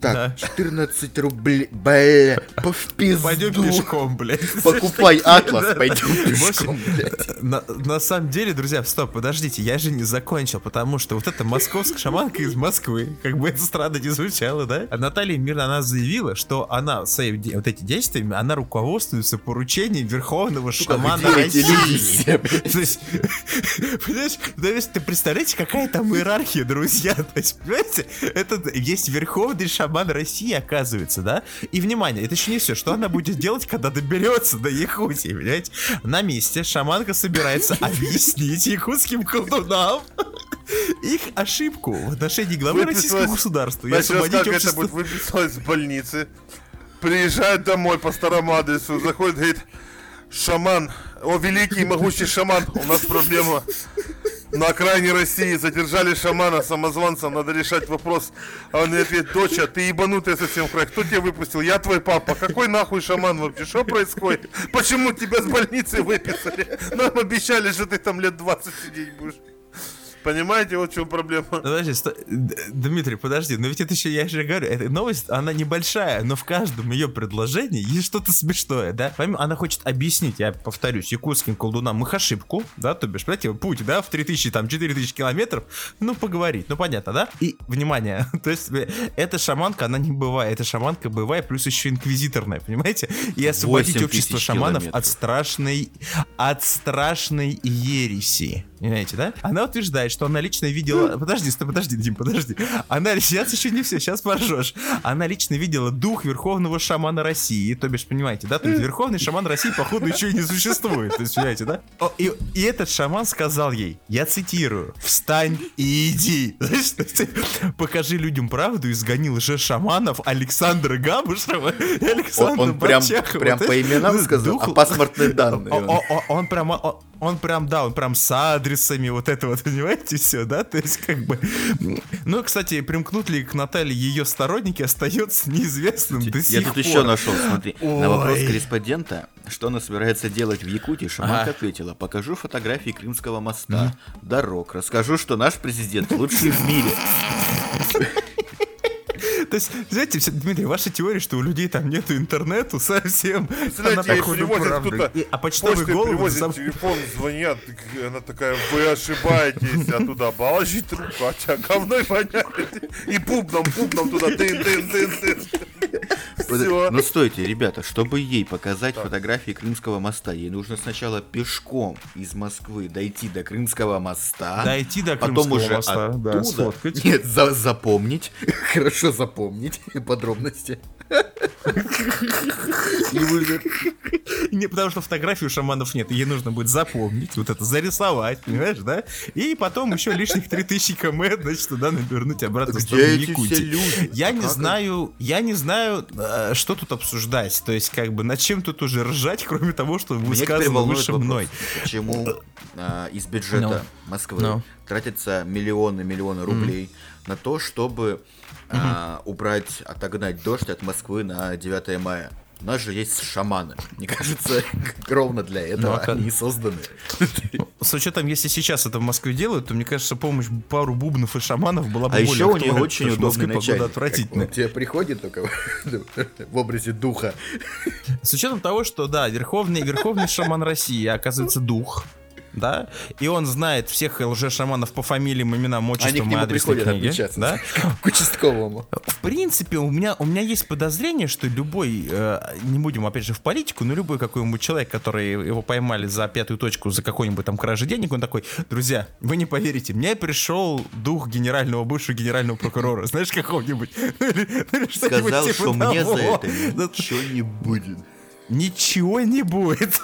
Так, да. 14 рублей, бля, по в пизду. Пойдем пешком, блядь. Покупай атлас, пойдем пешком, блядь. На, на самом деле, друзья, стоп, подождите, я же не закончил, потому что вот эта московская шаманка из Москвы, как бы это странно не звучало, да? А Наталья Мирна, она заявила, что она своими вот эти действиями, она руководствуется поручением верховного шамана России. То есть, понимаешь, то есть, ты представляете, какая там иерархия, друзья? То есть, понимаете, это есть верховный шаман России, оказывается, да? И, внимание, это еще не все. Что она будет делать, когда доберется до Якутии, понимаете? На месте шаманка собирается объяснить якутским колдунам их ошибку в отношении главы российского государства. Я освободить общество... это будет выписалось с больницы. Приезжает домой по старому адресу, заходит, говорит, шаман, о, великий могучий шаман, у нас проблема. На окраине России задержали шамана, самозванца, надо решать вопрос. А он говорит, доча, ты ебанутая совсем край, кто тебя выпустил? Я твой папа. Какой нахуй шаман вообще? Что происходит? Почему тебя с больницы выписали? Нам обещали, что ты там лет 20 сидеть будешь. Понимаете, вот в чем проблема. Подожди, сто... Дмитрий, подожди, но ведь это еще, я же говорю, эта новость, она небольшая, но в каждом ее предложении есть что-то смешное, да? Помимо, она хочет объяснить, я повторюсь, якутским колдунам их ошибку, да, то бишь, понимаете, путь, да, в 3000, там, 4000 километров, ну, поговорить, ну, понятно, да? И, внимание, то есть, эта шаманка, она не бывает, эта шаманка бывает, плюс еще инквизиторная, понимаете? И освободить общество шаманов километров. от страшной, от страшной ереси. Понимаете, да? Она утверждает, что она лично видела... Подожди, стой, подожди, Дим, подожди. Она сейчас еще не все, сейчас поржешь. Она лично видела дух верховного шамана России, то бишь, понимаете, да? То есть верховный шаман России, походу, еще и не существует. То есть, понимаете, да? О, и, и этот шаман сказал ей, я цитирую, «Встань и иди». Покажи людям правду, изгони лже-шаманов Александра Габушева и Александра Он, он прям, прям по именам сказал, а паспортные данные. Он, прям... Он, прям, да, он прям с адресами, вот это вот, понимаете, все, да? То есть, как бы... Ну, кстати, примкнут ли к Наталье ее сторонники, остается неизвестным до сих Я тут еще нашел, смотри. Ой. На вопрос корреспондента, что она собирается делать в Якутии, Шаманка ага. ответила, покажу фотографии Крымского моста, mm-hmm. дорог, расскажу, что наш президент лучший в мире. То есть, знаете, все, Дмитрий, ваша теория, что у людей там нету интернету совсем. Знаете, она привозят кто-то, а почтовый голубь... привозят сам... телефон, звонят, она такая, вы ошибаетесь, а туда положить руку, а тебя говной понятно. И пупном, пупном туда, тын, тын, тын. Все. Ну стойте, ребята, чтобы ей показать так. фотографии Крымского моста, ей нужно сначала пешком из Москвы дойти до Крымского моста. Дойти до Крымского потом уже моста, оттуда, да, сфоткать. Нет, за запомнить, хорошо запомнить подробности. Не потому что фотографий у шаманов нет, ей нужно будет запомнить, вот это зарисовать, понимаешь, да? И потом еще лишних 3000 км, значит, туда навернуть обратно в сторону Якутии. Я не знаю, я не знаю, э, что тут обсуждать, то есть как бы над чем тут уже ржать, кроме того, что высказано выше мной. Почему э, из бюджета Москвы тратятся миллионы, миллионы рублей на то, чтобы а, убрать, отогнать дождь от Москвы на 9 мая. У нас же есть шаманы. Мне кажется, ровно для этого ну, они созданы. С учетом, если сейчас это в Москве делают, то мне кажется, помощь пару бубнов и шаманов была бы а более еще у нее очень удобный начальник. отвратительная. Он тебе приходит только в образе духа. С учетом того, что, да, верховный, верховный шаман России, оказывается, дух да, и он знает всех лже-шаманов по фамилиям, именам, отчествам и адресной книге, да? К участковому. В принципе, у меня, у меня есть подозрение, что любой, э, не будем опять же в политику, но любой какой-нибудь человек, который его поймали за пятую точку, за какой-нибудь там кражи денег, он такой, друзья, вы не поверите, мне пришел дух генерального, бывшего генерального прокурора, знаешь, какого-нибудь. Сказал, типа что мне за это ничего не будет. Ничего не будет.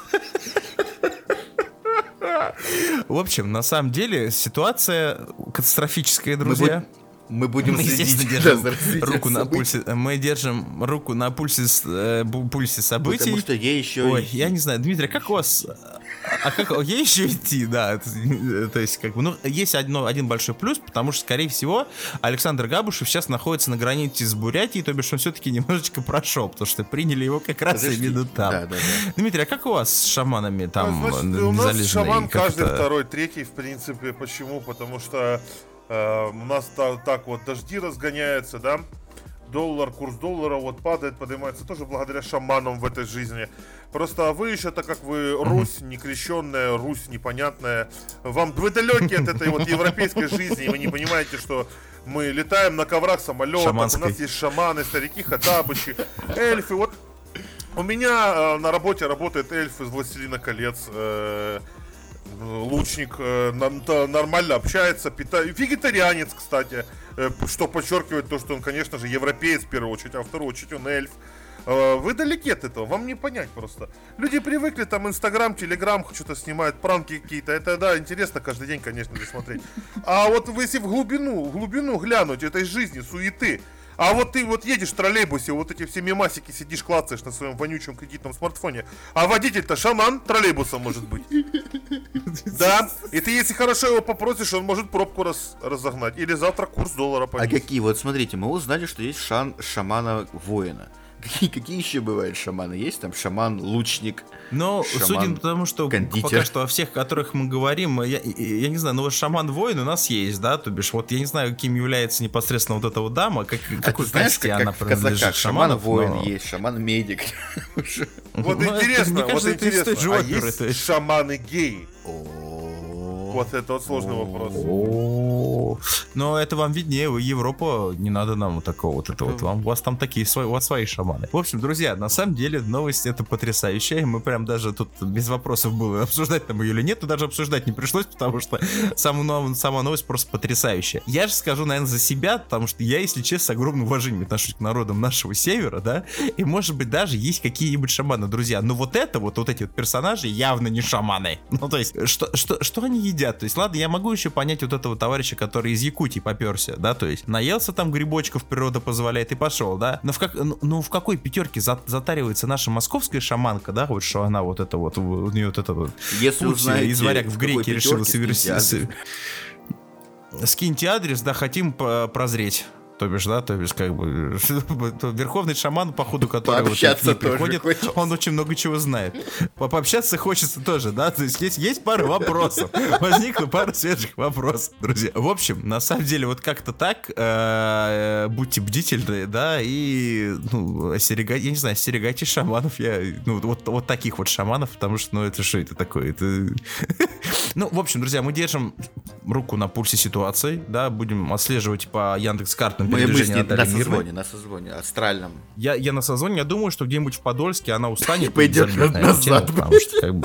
В общем, на самом деле ситуация катастрофическая, друзья. Мы будем мы, следить, держим руку на пульсе. Мы держим руку на пульсе, э, пульсе событий. Потому что ей еще. Ой, я не знаю, Дмитрий, как у вас? А как ей еще идти, да? То есть, как бы, ну, есть одно, один большой плюс, потому что, скорее всего, Александр Габушев сейчас находится на границе с Бурятией, то бишь он все-таки немножечко прошел, потому что приняли его как раз Подожди. именно там. Да, да, да. Дмитрий, а как у вас с шаманами там? А, значит, у нас шаман каждый второй, третий, в принципе. Почему? Потому что Э, у нас так, так вот дожди разгоняются, да, доллар, курс доллара вот падает, поднимается тоже благодаря шаманам в этой жизни. Просто вы еще, так как вы Русь некрещенная, Русь непонятная, вам вы далеки от этой вот европейской жизни, и вы не понимаете, что мы летаем на коврах Шаманской. у нас есть шаманы, старики, хатабычи, эльфы. Вот у меня э, на работе работает эльф из Властелина колец. Э, лучник э, нормально общается, питает. Вегетарианец, кстати, э, что подчеркивает то, что он, конечно же, европеец в первую очередь, а в вторую очередь он эльф. Э, вы далеки от этого, вам не понять просто. Люди привыкли там Инстаграм, Телеграм, что-то снимают, пранки какие-то. Это, да, интересно каждый день, конечно, смотреть. А вот вы если в глубину, в глубину глянуть этой жизни, суеты, а вот ты вот едешь в троллейбусе, вот эти все мемасики сидишь, клацаешь на своем вонючем кредитном смартфоне, а водитель-то шаман троллейбуса может быть. Да, и ты если хорошо его попросишь, он может пробку раз, разогнать. Или завтра курс доллара поднять. А какие? Вот смотрите, мы узнали, что есть шан шамана воина. Какие, какие еще бывают шаманы? Есть там шаман-лучник? Ну, судя по тому, что кондитер. пока что о всех, о которых мы говорим, я, я не знаю, ну вот шаман-воин у нас есть, да, то бишь, вот я не знаю, каким является непосредственно вот эта вот дама, как, а какой знаешь, как, она как принадлежит шаман-воин но... есть, шаман-медик. Вот ну, интересно, вот интересно, а есть шаманы-геи? Вот это вот сложный вопрос. Но это вам виднее, вы Европа, не надо нам такого вот это вот. Вам, у вас там такие свои, у вас свои шаманы. В общем, друзья, на самом деле новость это потрясающая. Мы прям даже тут без вопросов было обсуждать там ее или нет, но даже обсуждать не пришлось, потому что сама, сама новость просто потрясающая. Я же скажу, наверное, за себя, потому что я, если честно, с огромным уважением отношусь к народам нашего севера, да, и может быть даже есть какие-нибудь шаманы, друзья. Но вот это вот, вот эти вот персонажи явно не шаманы. Ну, то есть, что, что, что они едят? Едят. То есть, ладно, я могу еще понять вот этого товарища, который из Якутии поперся, да, то есть, наелся там грибочков, природа позволяет, и пошел, да. Но в, как, ну, ну в какой пятерке за, затаривается наша московская шаманка, да, вот что она вот это вот, у нее вот это вот Если путь узнаете, из варяг в греке решила совершить. Скиньте адрес, да, хотим прозреть то бишь, да, то бишь, как бы, верховный шаман, по ходу которого вот, приходит, хочется. он очень много чего знает. По пообщаться хочется тоже, да, то есть есть, есть пара вопросов, возникла пара свежих вопросов, друзья. В общем, на самом деле, вот как-то так, э, будьте бдительны, да, и, ну, остерегайте, я не знаю, остерегайте шаманов, я, ну, вот, вот таких вот шаманов, потому что, ну, это что это такое, это... Ну, в общем, друзья, мы держим руку на пульсе ситуации, да, будем отслеживать по Яндекс картам мы, мы с ней на созвоне, на созвоне, астральном. Я, я на созвоне, я думаю, что где-нибудь в Подольске она устанет. И пойдет назад.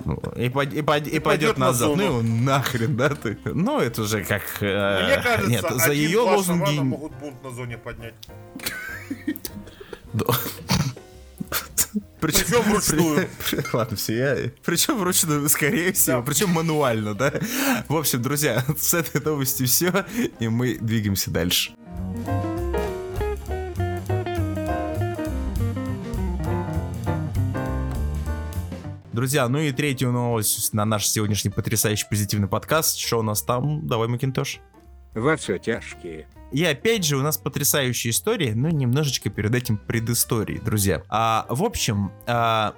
Ну, и, пойдет назад. Ну, нахрен, да, ты. Ну, это уже как... Э, Мне кажется, нет, за ее лозунги... могут бунт на зоне поднять. Причем, причем вручную. При, ладно, все, я... Причем вручную, скорее всего, да. причем мануально, да? В общем, друзья, с этой новостью все, и мы двигаемся дальше. Друзья, ну и третью новость на наш сегодняшний потрясающий позитивный подкаст. Что у нас там? Давай, Макинтош. Во все тяжкие. И опять же, у нас потрясающая история, но немножечко перед этим предыстории, друзья. А, в общем, а,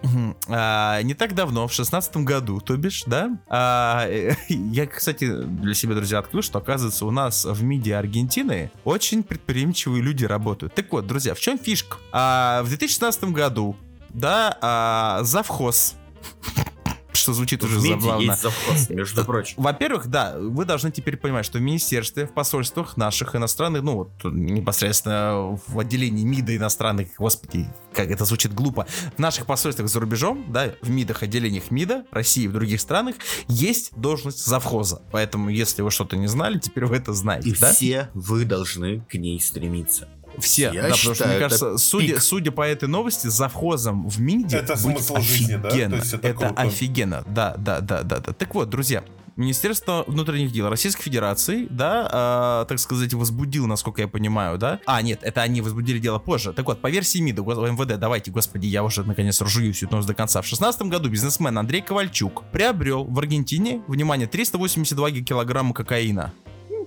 а, не так давно, в шестнадцатом году, то бишь, да, а, я, кстати, для себя, друзья, открыл, что, оказывается, у нас в МИДе Аргентины очень предприимчивые люди работают. Так вот, друзья, в чем фишка? А, в 2016 году да, а, завхоз что звучит уже забавно. завхоз, между прочим. Во-первых, да, вы должны теперь понимать, что в министерстве, в посольствах наших иностранных, ну, вот, непосредственно в отделении МИДа иностранных, господи, как это звучит глупо, в наших посольствах за рубежом, да, в МИДах, отделениях МИДа, России и в других странах, есть должность завхоза. Поэтому, если вы что-то не знали, теперь вы это знаете, И да? все вы должны к ней стремиться. Все, я да, считаю, потому что, мне кажется, судя, судя по этой новости, завхозом в МИДе это быть смысл офигенно. Жизни, да? это это офигенно, да, да, да, да, да. Так вот, друзья, Министерство внутренних дел Российской Федерации, да, э, так сказать, возбудил, насколько я понимаю, да. А, нет, это они возбудили дело позже. Так вот, по версии МИДа, МВД, давайте, господи, я уже наконец ржую всю новость до конца. В 2016 году бизнесмен Андрей Ковальчук приобрел в Аргентине, внимание, 382 килограмма кокаина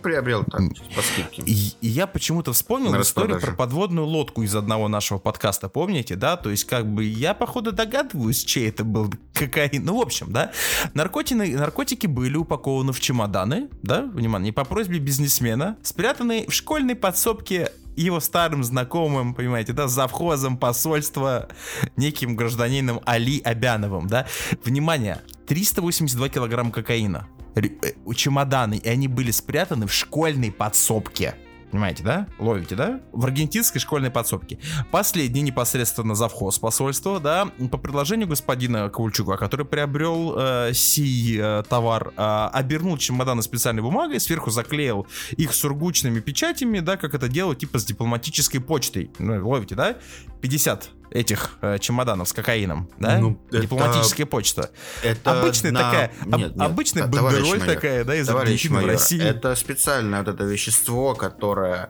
приобрел так, по скидке. Я почему-то вспомнил На историю про подводную лодку из одного нашего подкаста, помните, да? То есть, как бы, я, походу, догадываюсь, чей это был кокаин. Ну, в общем, да, наркотики, наркотики были упакованы в чемоданы, да, внимание, по просьбе бизнесмена, спрятанные в школьной подсобке его старым знакомым, понимаете, да, завхозом посольства, неким гражданином Али Абяновым, да. Внимание, 382 килограмма кокаина. Э, чемоданы, и они были спрятаны в школьной подсобке. Понимаете, да? Ловите, да? В аргентинской школьной подсобке. Последний непосредственно завхоз посольства, да, по предложению господина Ковальчука, который приобрел э, сей э, товар, э, обернул чемоданы специальной бумагой, сверху заклеил их сургучными печатями, да, как это делают типа с дипломатической почтой. Ну, ловите, да? 50 этих э, чемоданов с кокаином, да? Ну, Дипломатическая почта. Это обычная на... такая, нет, об, нет, обычная бандероль такая, да, из Аргентины в России. Это специальное вот это вещество, которое,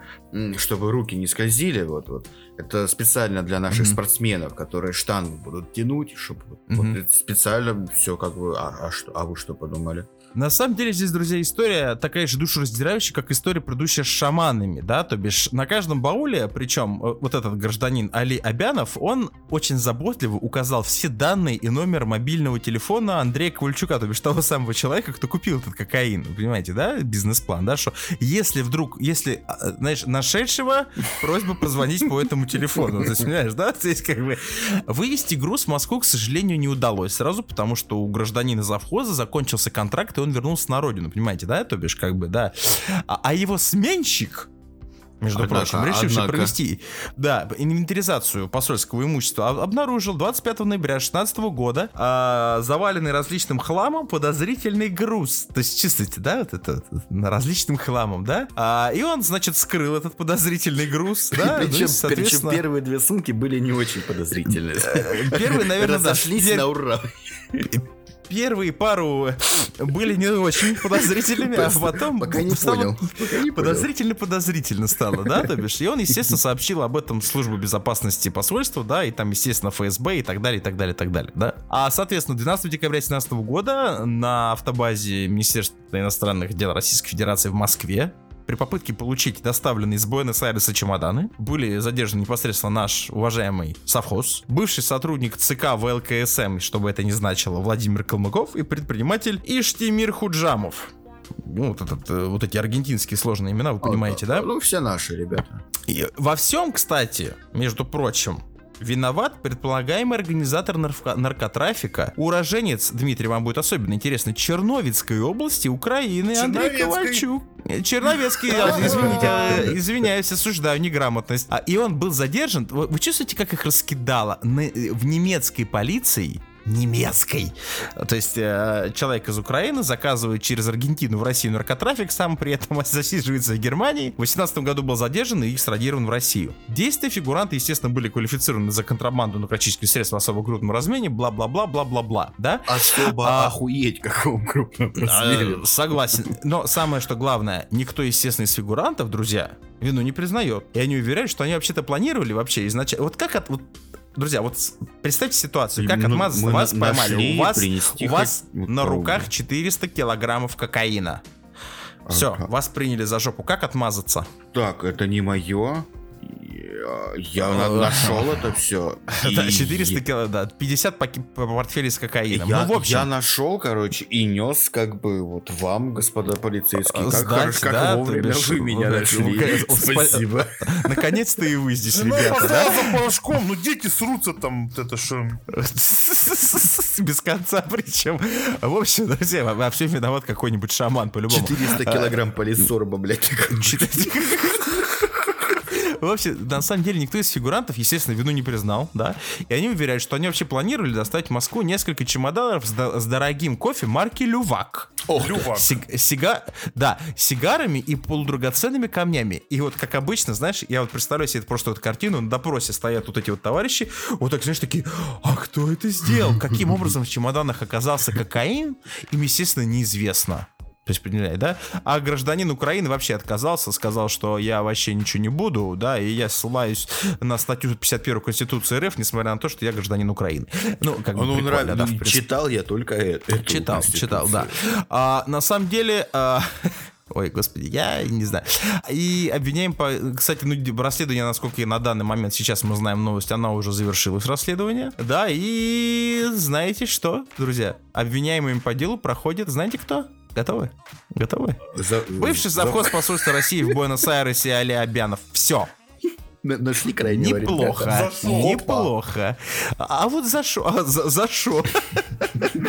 чтобы руки не скользили, вот, вот. Это специально для наших mm-hmm. спортсменов, которые штангу будут тянуть, чтобы mm-hmm. вот, специально все как бы. А, а что? А вы что подумали? На самом деле здесь, друзья, история такая же душераздирающая, как история, предыдущая с шаманами, да, то бишь на каждом бауле, причем э, вот этот гражданин Али Абянов, он очень заботливо указал все данные и номер мобильного телефона Андрея Ковальчука, то бишь того самого человека, кто купил этот кокаин, понимаете, да, бизнес-план, да, что если вдруг, если, а, знаешь, нашедшего, просьба позвонить по этому телефону, то есть, понимаешь, да, то есть как бы вывести груз в Москву, к сожалению, не удалось. Сразу, потому что у гражданина завхоза закончился контракт, и он вернулся на родину, понимаете, да, то бишь как бы, да, а, а его сменщик, между однако, прочим, решивший однако. провести да, инвентаризацию посольского имущества, обнаружил 25 ноября 2016 года а, заваленный различным хламом подозрительный груз. То есть, чувствуете, да, вот это, различным хламом, да? А, и он, значит, скрыл этот подозрительный груз, да? Причем, ну, соответственно... причем первые две сумки были не очень подозрительные. Первые, наверное, Разошлись на ура первые пару были не очень подозрительными, а потом пока не понял. Подозрительно-подозрительно стало, да, то бишь. И он, естественно, сообщил об этом службу безопасности посольства, да, и там, естественно, ФСБ и так далее, и так далее, и так далее, да. А, соответственно, 12 декабря 2017 года на автобазе Министерства иностранных дел Российской Федерации в Москве при попытке получить доставленные из Буэнос-Айреса чемоданы были задержаны непосредственно наш уважаемый совхоз, бывший сотрудник ЦК ВЛКСМ, чтобы это не значило, Владимир Калмыков и предприниматель Иштимир Худжамов. Ну, вот, этот, э, вот эти аргентинские сложные имена, вы понимаете, а, да? Ну, все наши ребята. И во всем, кстати, между прочим, Виноват предполагаемый организатор нарко- наркотрафика, уроженец, Дмитрий, вам будет особенно интересно, Черновицкой области Украины, Андрей Ковальчук. Черновецкий, извините, э, извиняюсь, осуждаю неграмотность. А, и он был задержан. Вы чувствуете, как их раскидало? В немецкой полиции немецкой. То есть э, человек из Украины заказывает через Аргентину в Россию наркотрафик, сам при этом засиживается в Германии. В 2018 году был задержан и экстрадирован в Россию. Действия фигуранты, естественно, были квалифицированы за контрабанду наркотических средств в особо крупном размене, бла-бла-бла, бла-бла-бла, да? Особо а, охуеть каком крупном размере. А, согласен. Но самое, что главное, никто, естественно, из фигурантов, друзья, вину не признает. И они уверяют, что они вообще-то планировали вообще изначально. Вот как от, вот Друзья, вот представьте ситуацию, как ну, отмазаться, вас поймали, у вас, у вас на руках 400 килограммов кокаина. Все, ага. вас приняли за жопу. Как отмазаться? Так, это не мое. Я нашел это все. Да, 400 кило, да, 50 портфелей с кокаином. Я, ну, в общем... я нашел, короче, и нес как бы вот вам, господа полицейские. Как, Сдать, как да, вовремя вы меня нашли. Спасибо. Наконец-то и вы здесь, ну, ребята, да? за порошком, ну дети срутся там, это что... Без конца причем. В общем, друзья, во всем виноват какой-нибудь шаман, по-любому. 400 килограмм полисорба, блядь. Вообще, на самом деле, никто из фигурантов, естественно, вину не признал, да. И они уверяют, что они вообще планировали доставить в Москву несколько чемоданов с, с дорогим кофе марки Лювак. О, Лювак. Сиг, сига, да, сигарами и полудрагоценными камнями. И вот, как обычно, знаешь, я вот представляю себе просто вот картину, на допросе стоят вот эти вот товарищи, вот так, знаешь, такие, а кто это сделал? Каким образом в чемоданах оказался кокаин? Им, естественно, неизвестно. Понимаете, да? А гражданин Украины вообще отказался, сказал, что я вообще ничего не буду, да, и я ссылаюсь на статью 51 Конституции РФ, несмотря на то, что я гражданин Украины. Ну, как бы ну, прикольно, да, Читал я только это. Читал, читал, да. А, на самом деле... А, Ой, господи, я не знаю. И обвиняем по... Кстати, ну, расследование, насколько я на данный момент сейчас мы знаем новость, она уже завершилась, расследование. Да, и знаете что, друзья? Обвиняемыми по делу проходит, знаете кто? Готовы? Готовы? За, Бывший завхоз за... посольства России в Буэнос-Айресе Али Абянов. Все. Нашли крайнего Неплохо, неплохо. А вот за шо? А, за, за шо?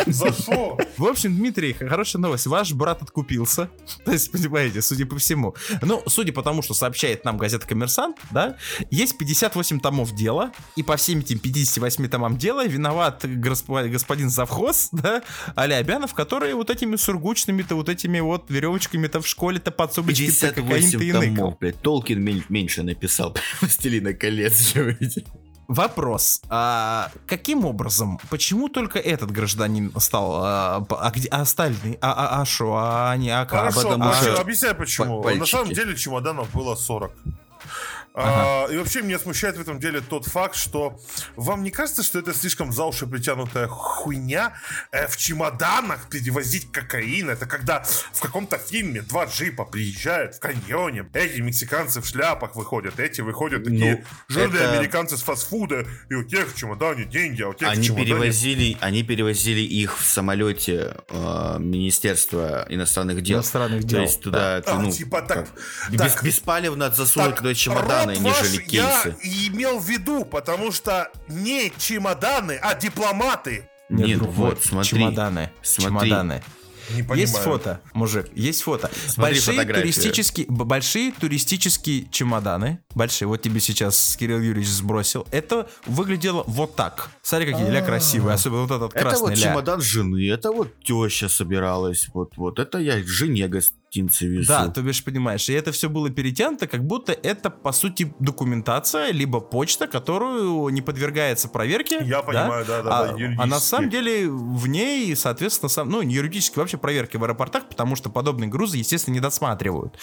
За шо? В общем, Дмитрий, хорошая новость. Ваш брат откупился. То есть, понимаете, судя по всему. Ну, судя по тому, что сообщает нам газета «Коммерсант», да, есть 58 томов дела, и по всем этим 58 томам дела виноват господин завхоз, да, Аля Абянов, который вот этими сургучными-то, вот этими вот веревочками-то в школе-то подсобочки 58 томов, блядь, Толкин меньше написал. «Властелина колец» же видите. Вопрос. А каким образом? Почему только этот гражданин стал? А, а где а остальные? А, а, а шо? А они? А Хорошо, потому а, объясняй почему. На самом деле чемоданов было 40. Ага. А, и вообще меня смущает в этом деле тот факт, что вам не кажется, что это слишком за уши притянутая хуйня э, в чемоданах перевозить кокаин? Это когда в каком-то фильме два джипа приезжают в каньоне, эти мексиканцы в шляпах выходят, эти выходят такие ну, жирные это... американцы с фастфуда, и у тех в чемодане деньги, а у тех они в чемодане... Перевозили, они перевозили их в самолете э, Министерства иностранных дел. Иностранных дел. То есть туда, да. ну, а, типа, так, так, без, беспалевно засунуть туда чемодан чемоданы, нежели кейсы. Я имел в виду, потому что не чемоданы, а дипломаты. Нет, Нет вот, смотри. Чемоданы. Смотри. Чемоданы. Не Есть фото, мужик, есть фото. Смотри большие туристические, большие туристические чемоданы, большие. Вот тебе сейчас Кирилл Юрьевич сбросил. Это выглядело вот так. Смотри, какие ля красивые, особенно вот этот красный Это вот ля. чемодан жены, это вот теща собиралась, вот вот. Это я жене везу. Да, ты бишь понимаешь, и это все было перетянуто, как будто это по сути документация либо почта, которую не подвергается проверке. Я понимаю, да, да, а, да. А на самом деле в ней, соответственно, сам, ну юридически вообще проверки в аэропортах, потому что подобные грузы, естественно, не досматривают.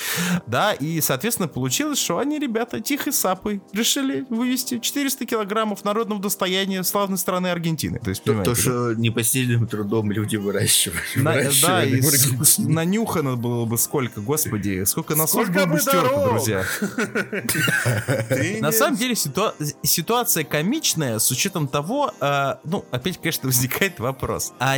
Да, и, соответственно, получилось, что они, ребята, тихой сапой решили вывести 400 килограммов народного достояния славной страны Аргентины. То есть, то, то что непосильным трудом люди выращивали. На, да, и с, нанюхано было бы сколько, господи, сколько насос был бы стерто, друзья. На самом деле ситуация комичная с учетом того, э, ну, опять, конечно, возникает вопрос. А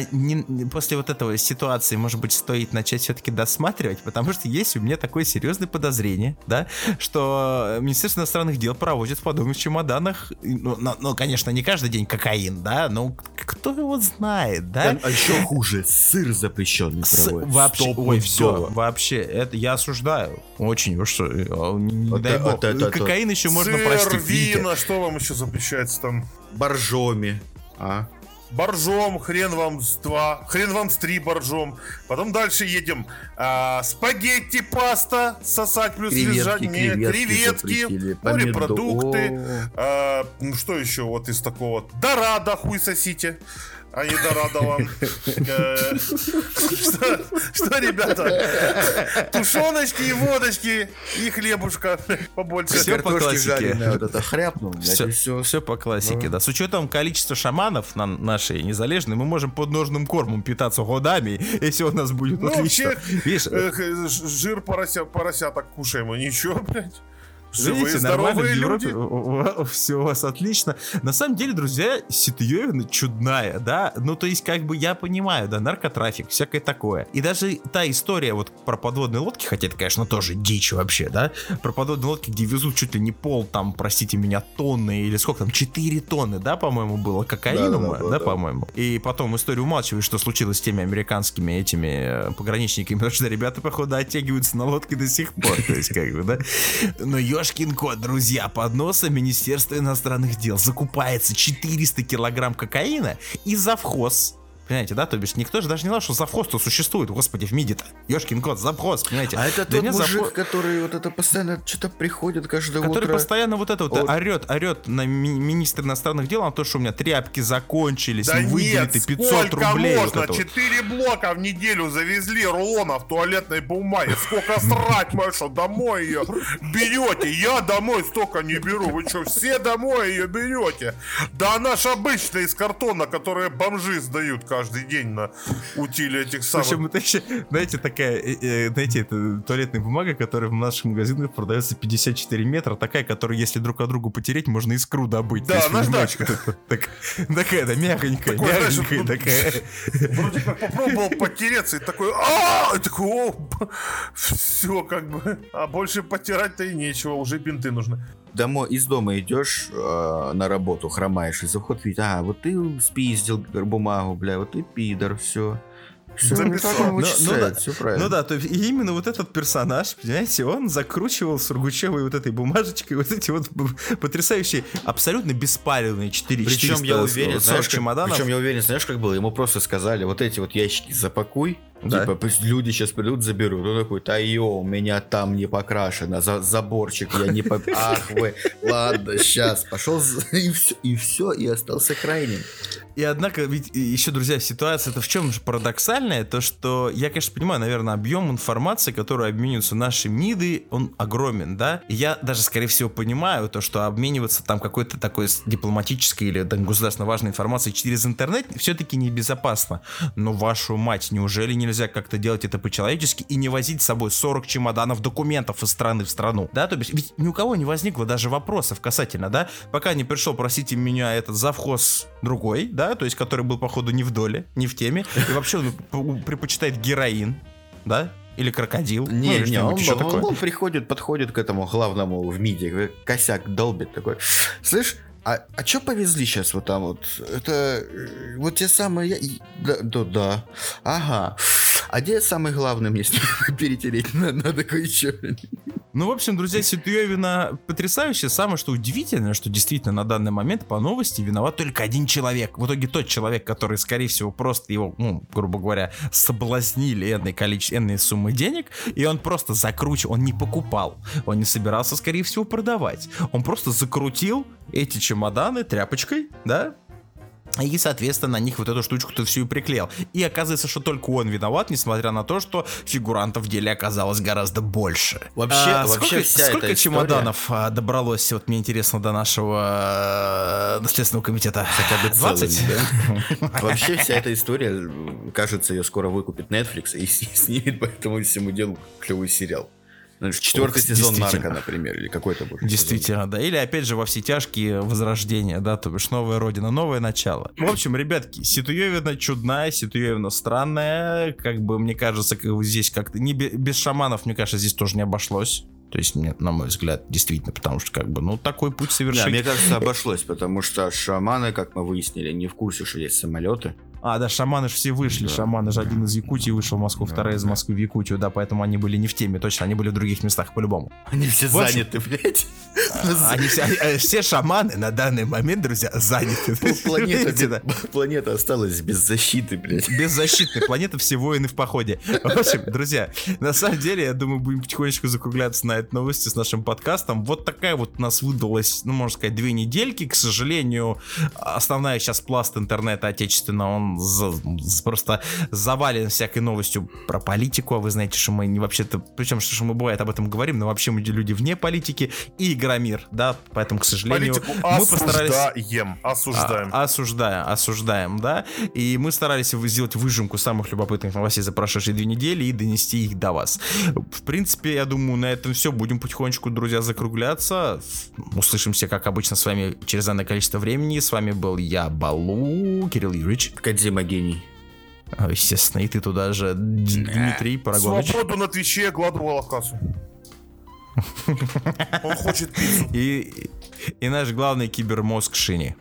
после вот этого ситуации, может быть, стоит начать все-таки досматривать, потому что есть у меня такое серьезное подозрение, да, что Министерство иностранных дел проводит в подобных чемоданах, ну, конечно, не каждый день кокаин, да, но кто его знает, да? А еще хуже, сыр запрещенный С... Вообще, ой, все, вообще, это я осуждаю. Очень, что, э, не вот дай бог. Это, Кокаин еще можно Сыр, простить. вина, что вам еще запрещается там? Боржоми, а? боржом, хрен вам с два, хрен вам с три боржом. Потом дальше едем. А, спагетти, паста, сосать плюс креветки, лежать. Креветки, креветки морепродукты. А, ну что еще вот из такого? Дорадо, хуй сосите а не Дорадо э, Что, ребята? Тушеночки и водочки, и хлебушка побольше. Все по классике. Хряпнул, все, все по классике, да. С учетом количества шаманов на нашей незалежной, мы можем под ножным кормом питаться годами, если у нас будет ну, отлично. Э, жир порося, поросяток кушаем, и ничего, блядь. Живые, Видите, нормально в Европе, люди. все у вас отлично. На самом деле, друзья, ситуация чудная, да, ну то есть как бы я понимаю, да, наркотрафик, всякое такое. И даже та история вот про подводные лодки, хотя это, конечно, тоже дичь вообще, да, про подводные лодки, где везут чуть ли не пол, там, простите меня, тонны или сколько там, 4 тонны, да, по-моему, было кокаина, да, да, да, да, да, по-моему. И потом историю умалчивает, что случилось с теми американскими этими э, пограничниками, потому что ребята, походу, оттягиваются на лодке до сих пор, то есть как бы, да. Но ё Ёшкин кот, друзья, под носом Министерства иностранных дел. Закупается 400 килограмм кокаина и завхоз Понимаете, да? То бишь никто же даже не знал, что завхоз-то существует, господи, в МИДе-то. Ёшкин кот, завхоз, понимаете? А это тот мужик, завхоз... который вот это постоянно что-то приходит каждое который утро. Который постоянно вот это вот О... орет, орет на ми- министра иностранных дел, на то, что у меня тряпки закончились, да выделили 500 рублей. можно? Вот Четыре вот. блока в неделю завезли рулонов туалетной бумаги. Сколько срать можно? Домой ее берете. Я домой столько не беру. Вы что, все домой ее берете? Да она ж обычная из картона, которые бомжи сдают, каждый день на утиле этих самых... Слушай, это еще, знаете, такая, э, э, знаете, это туалетная бумага, которая в наших магазинах продается 54 метра, такая, которую, если друг от друга потереть, можно искру добыть. Да, наждачка. Так, такая, да, мягонькая, мягонькая такая. Вроде как попробовал потереться и такой, а такой, о, все как бы, а больше потирать-то и нечего, уже бинты нужны домой, из дома идешь э, на работу, хромаешь, и заход видит, а, вот ты спиздил бумагу, бля, вот ты пидор, все. Все, ну, ну, да, все правильно. Ну да, то и именно вот этот персонаж, понимаете, он закручивал Сургучевой вот этой бумажечкой вот эти вот потрясающие, абсолютно беспалевные 4 Причем я уверен, знаешь, чемоданов. Причем я уверен, знаешь, как было? Ему просто сказали, вот эти вот ящики запакуй, Да. Типа, люди сейчас придут, заберут. Он такой, да ё, у меня там не покрашено, за заборчик я не по... Ах вы, ладно, сейчас. Пошел и все, и все, и остался крайним. И однако, ведь еще, друзья, ситуация это в чем же парадоксальная, то что я, конечно, понимаю, наверное, объем информации, которую обмениваются наши МИДы, он огромен, да? И я даже, скорее всего, понимаю то, что обмениваться там какой-то такой дипломатической или там, государственно важной информацией через интернет все-таки небезопасно. Но вашу мать, неужели нельзя как-то делать это по-человечески и не возить с собой 40 чемоданов документов из страны в страну? Да, то есть ведь ни у кого не возникло даже вопросов касательно, да? Пока не пришел, простите меня, этот завхоз другой, да, то есть который был, походу, не в доле, не в теме, и вообще он предпочитает героин, да, или крокодил. Не, ну, не, он, он, такое. он приходит, подходит к этому главному в МИДе, косяк долбит такой. Слышь, а, а что повезли сейчас вот там вот? Это э, вот те самые... Да, да, да. Ага. А где самый главный мне перетереть? Надо кое-что. Ну, в общем, друзья, Ситуевина потрясающая. Самое, что удивительное, что действительно на данный момент по новости виноват только один человек. В итоге тот человек, который, скорее всего, просто его, ну, грубо говоря, соблазнили энной количество, энной суммы денег, и он просто закручивал, он не покупал, он не собирался, скорее всего, продавать. Он просто закрутил эти чемоданы тряпочкой, да, и, соответственно, на них вот эту штучку-то всю и приклеил. И оказывается, что только он виноват, несмотря на то, что фигурантов в деле оказалось гораздо больше. Вообще, а, вообще сколько, сколько чемоданов история... добралось, вот мне интересно, до нашего Следственного комитета? Хотя бы 20? Вообще вся эта история, кажется, ее скоро выкупит Netflix и снимет по этому всему делу клевый сериал. Четвертый Ох, сезон Нарко, например, или какой-то будет. Действительно, сезон. да. Или опять же во все тяжкие возрождения, да, то бишь новая родина, новое начало. В общем, ребятки, Ситуевина чудная, Ситуевина странная. Как бы мне кажется, как здесь как-то не без шаманов, мне кажется, здесь тоже не обошлось. То есть, мне, на мой взгляд, действительно, потому что, как бы, ну, такой путь совершить... Да, мне кажется, обошлось, потому что шаманы, как мы выяснили, не в курсе, что есть самолеты. А, да, шаманы же все вышли. Да. Шаманы же один из Якутии вышел в Москву, да, вторая из Москвы в Якутию, да, поэтому они были не в теме, точно, они были в других местах по-любому. Они все общем, заняты, блядь. А, они все, э, все шаманы на данный момент, друзья, заняты. Планета, планета осталась без защиты, блядь. Без защиты. Планета все воины в походе. В общем, друзья, на самом деле, я думаю, будем потихонечку закругляться на этой новости с нашим подкастом. Вот такая вот у нас выдалась, ну, можно сказать, две недельки. К сожалению, основная сейчас пласт интернета отечественного, он просто завален всякой новостью про политику, а вы знаете, что мы не вообще-то, причем что мы бывает об этом говорим, но вообще мы люди вне политики и Игромир, да, поэтому, к сожалению, Политику мы постарались... Осуждаем, осуждаем. А, осуждаем, осуждаем, да, и мы старались сделать выжимку самых любопытных новостей за прошедшие две недели и донести их до вас. В принципе, я думаю, на этом все. Будем потихонечку, друзья, закругляться. Услышимся, как обычно, с вами через данное количество времени. С вами был я, Балу, Кирилл Юрьевич. Кадзима гений. А, естественно, и ты туда же, Дмитрий Парагонович. Свободу на Твиче, Гладу Волохасу. Он хочет пиццу. И, и наш главный кибермозг Шини.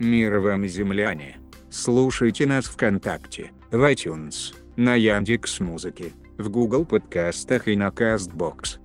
Мир вам, земляне. Слушайте нас ВКонтакте, в iTunes, на Яндекс Музыке, в Google подкастах и на Castbox.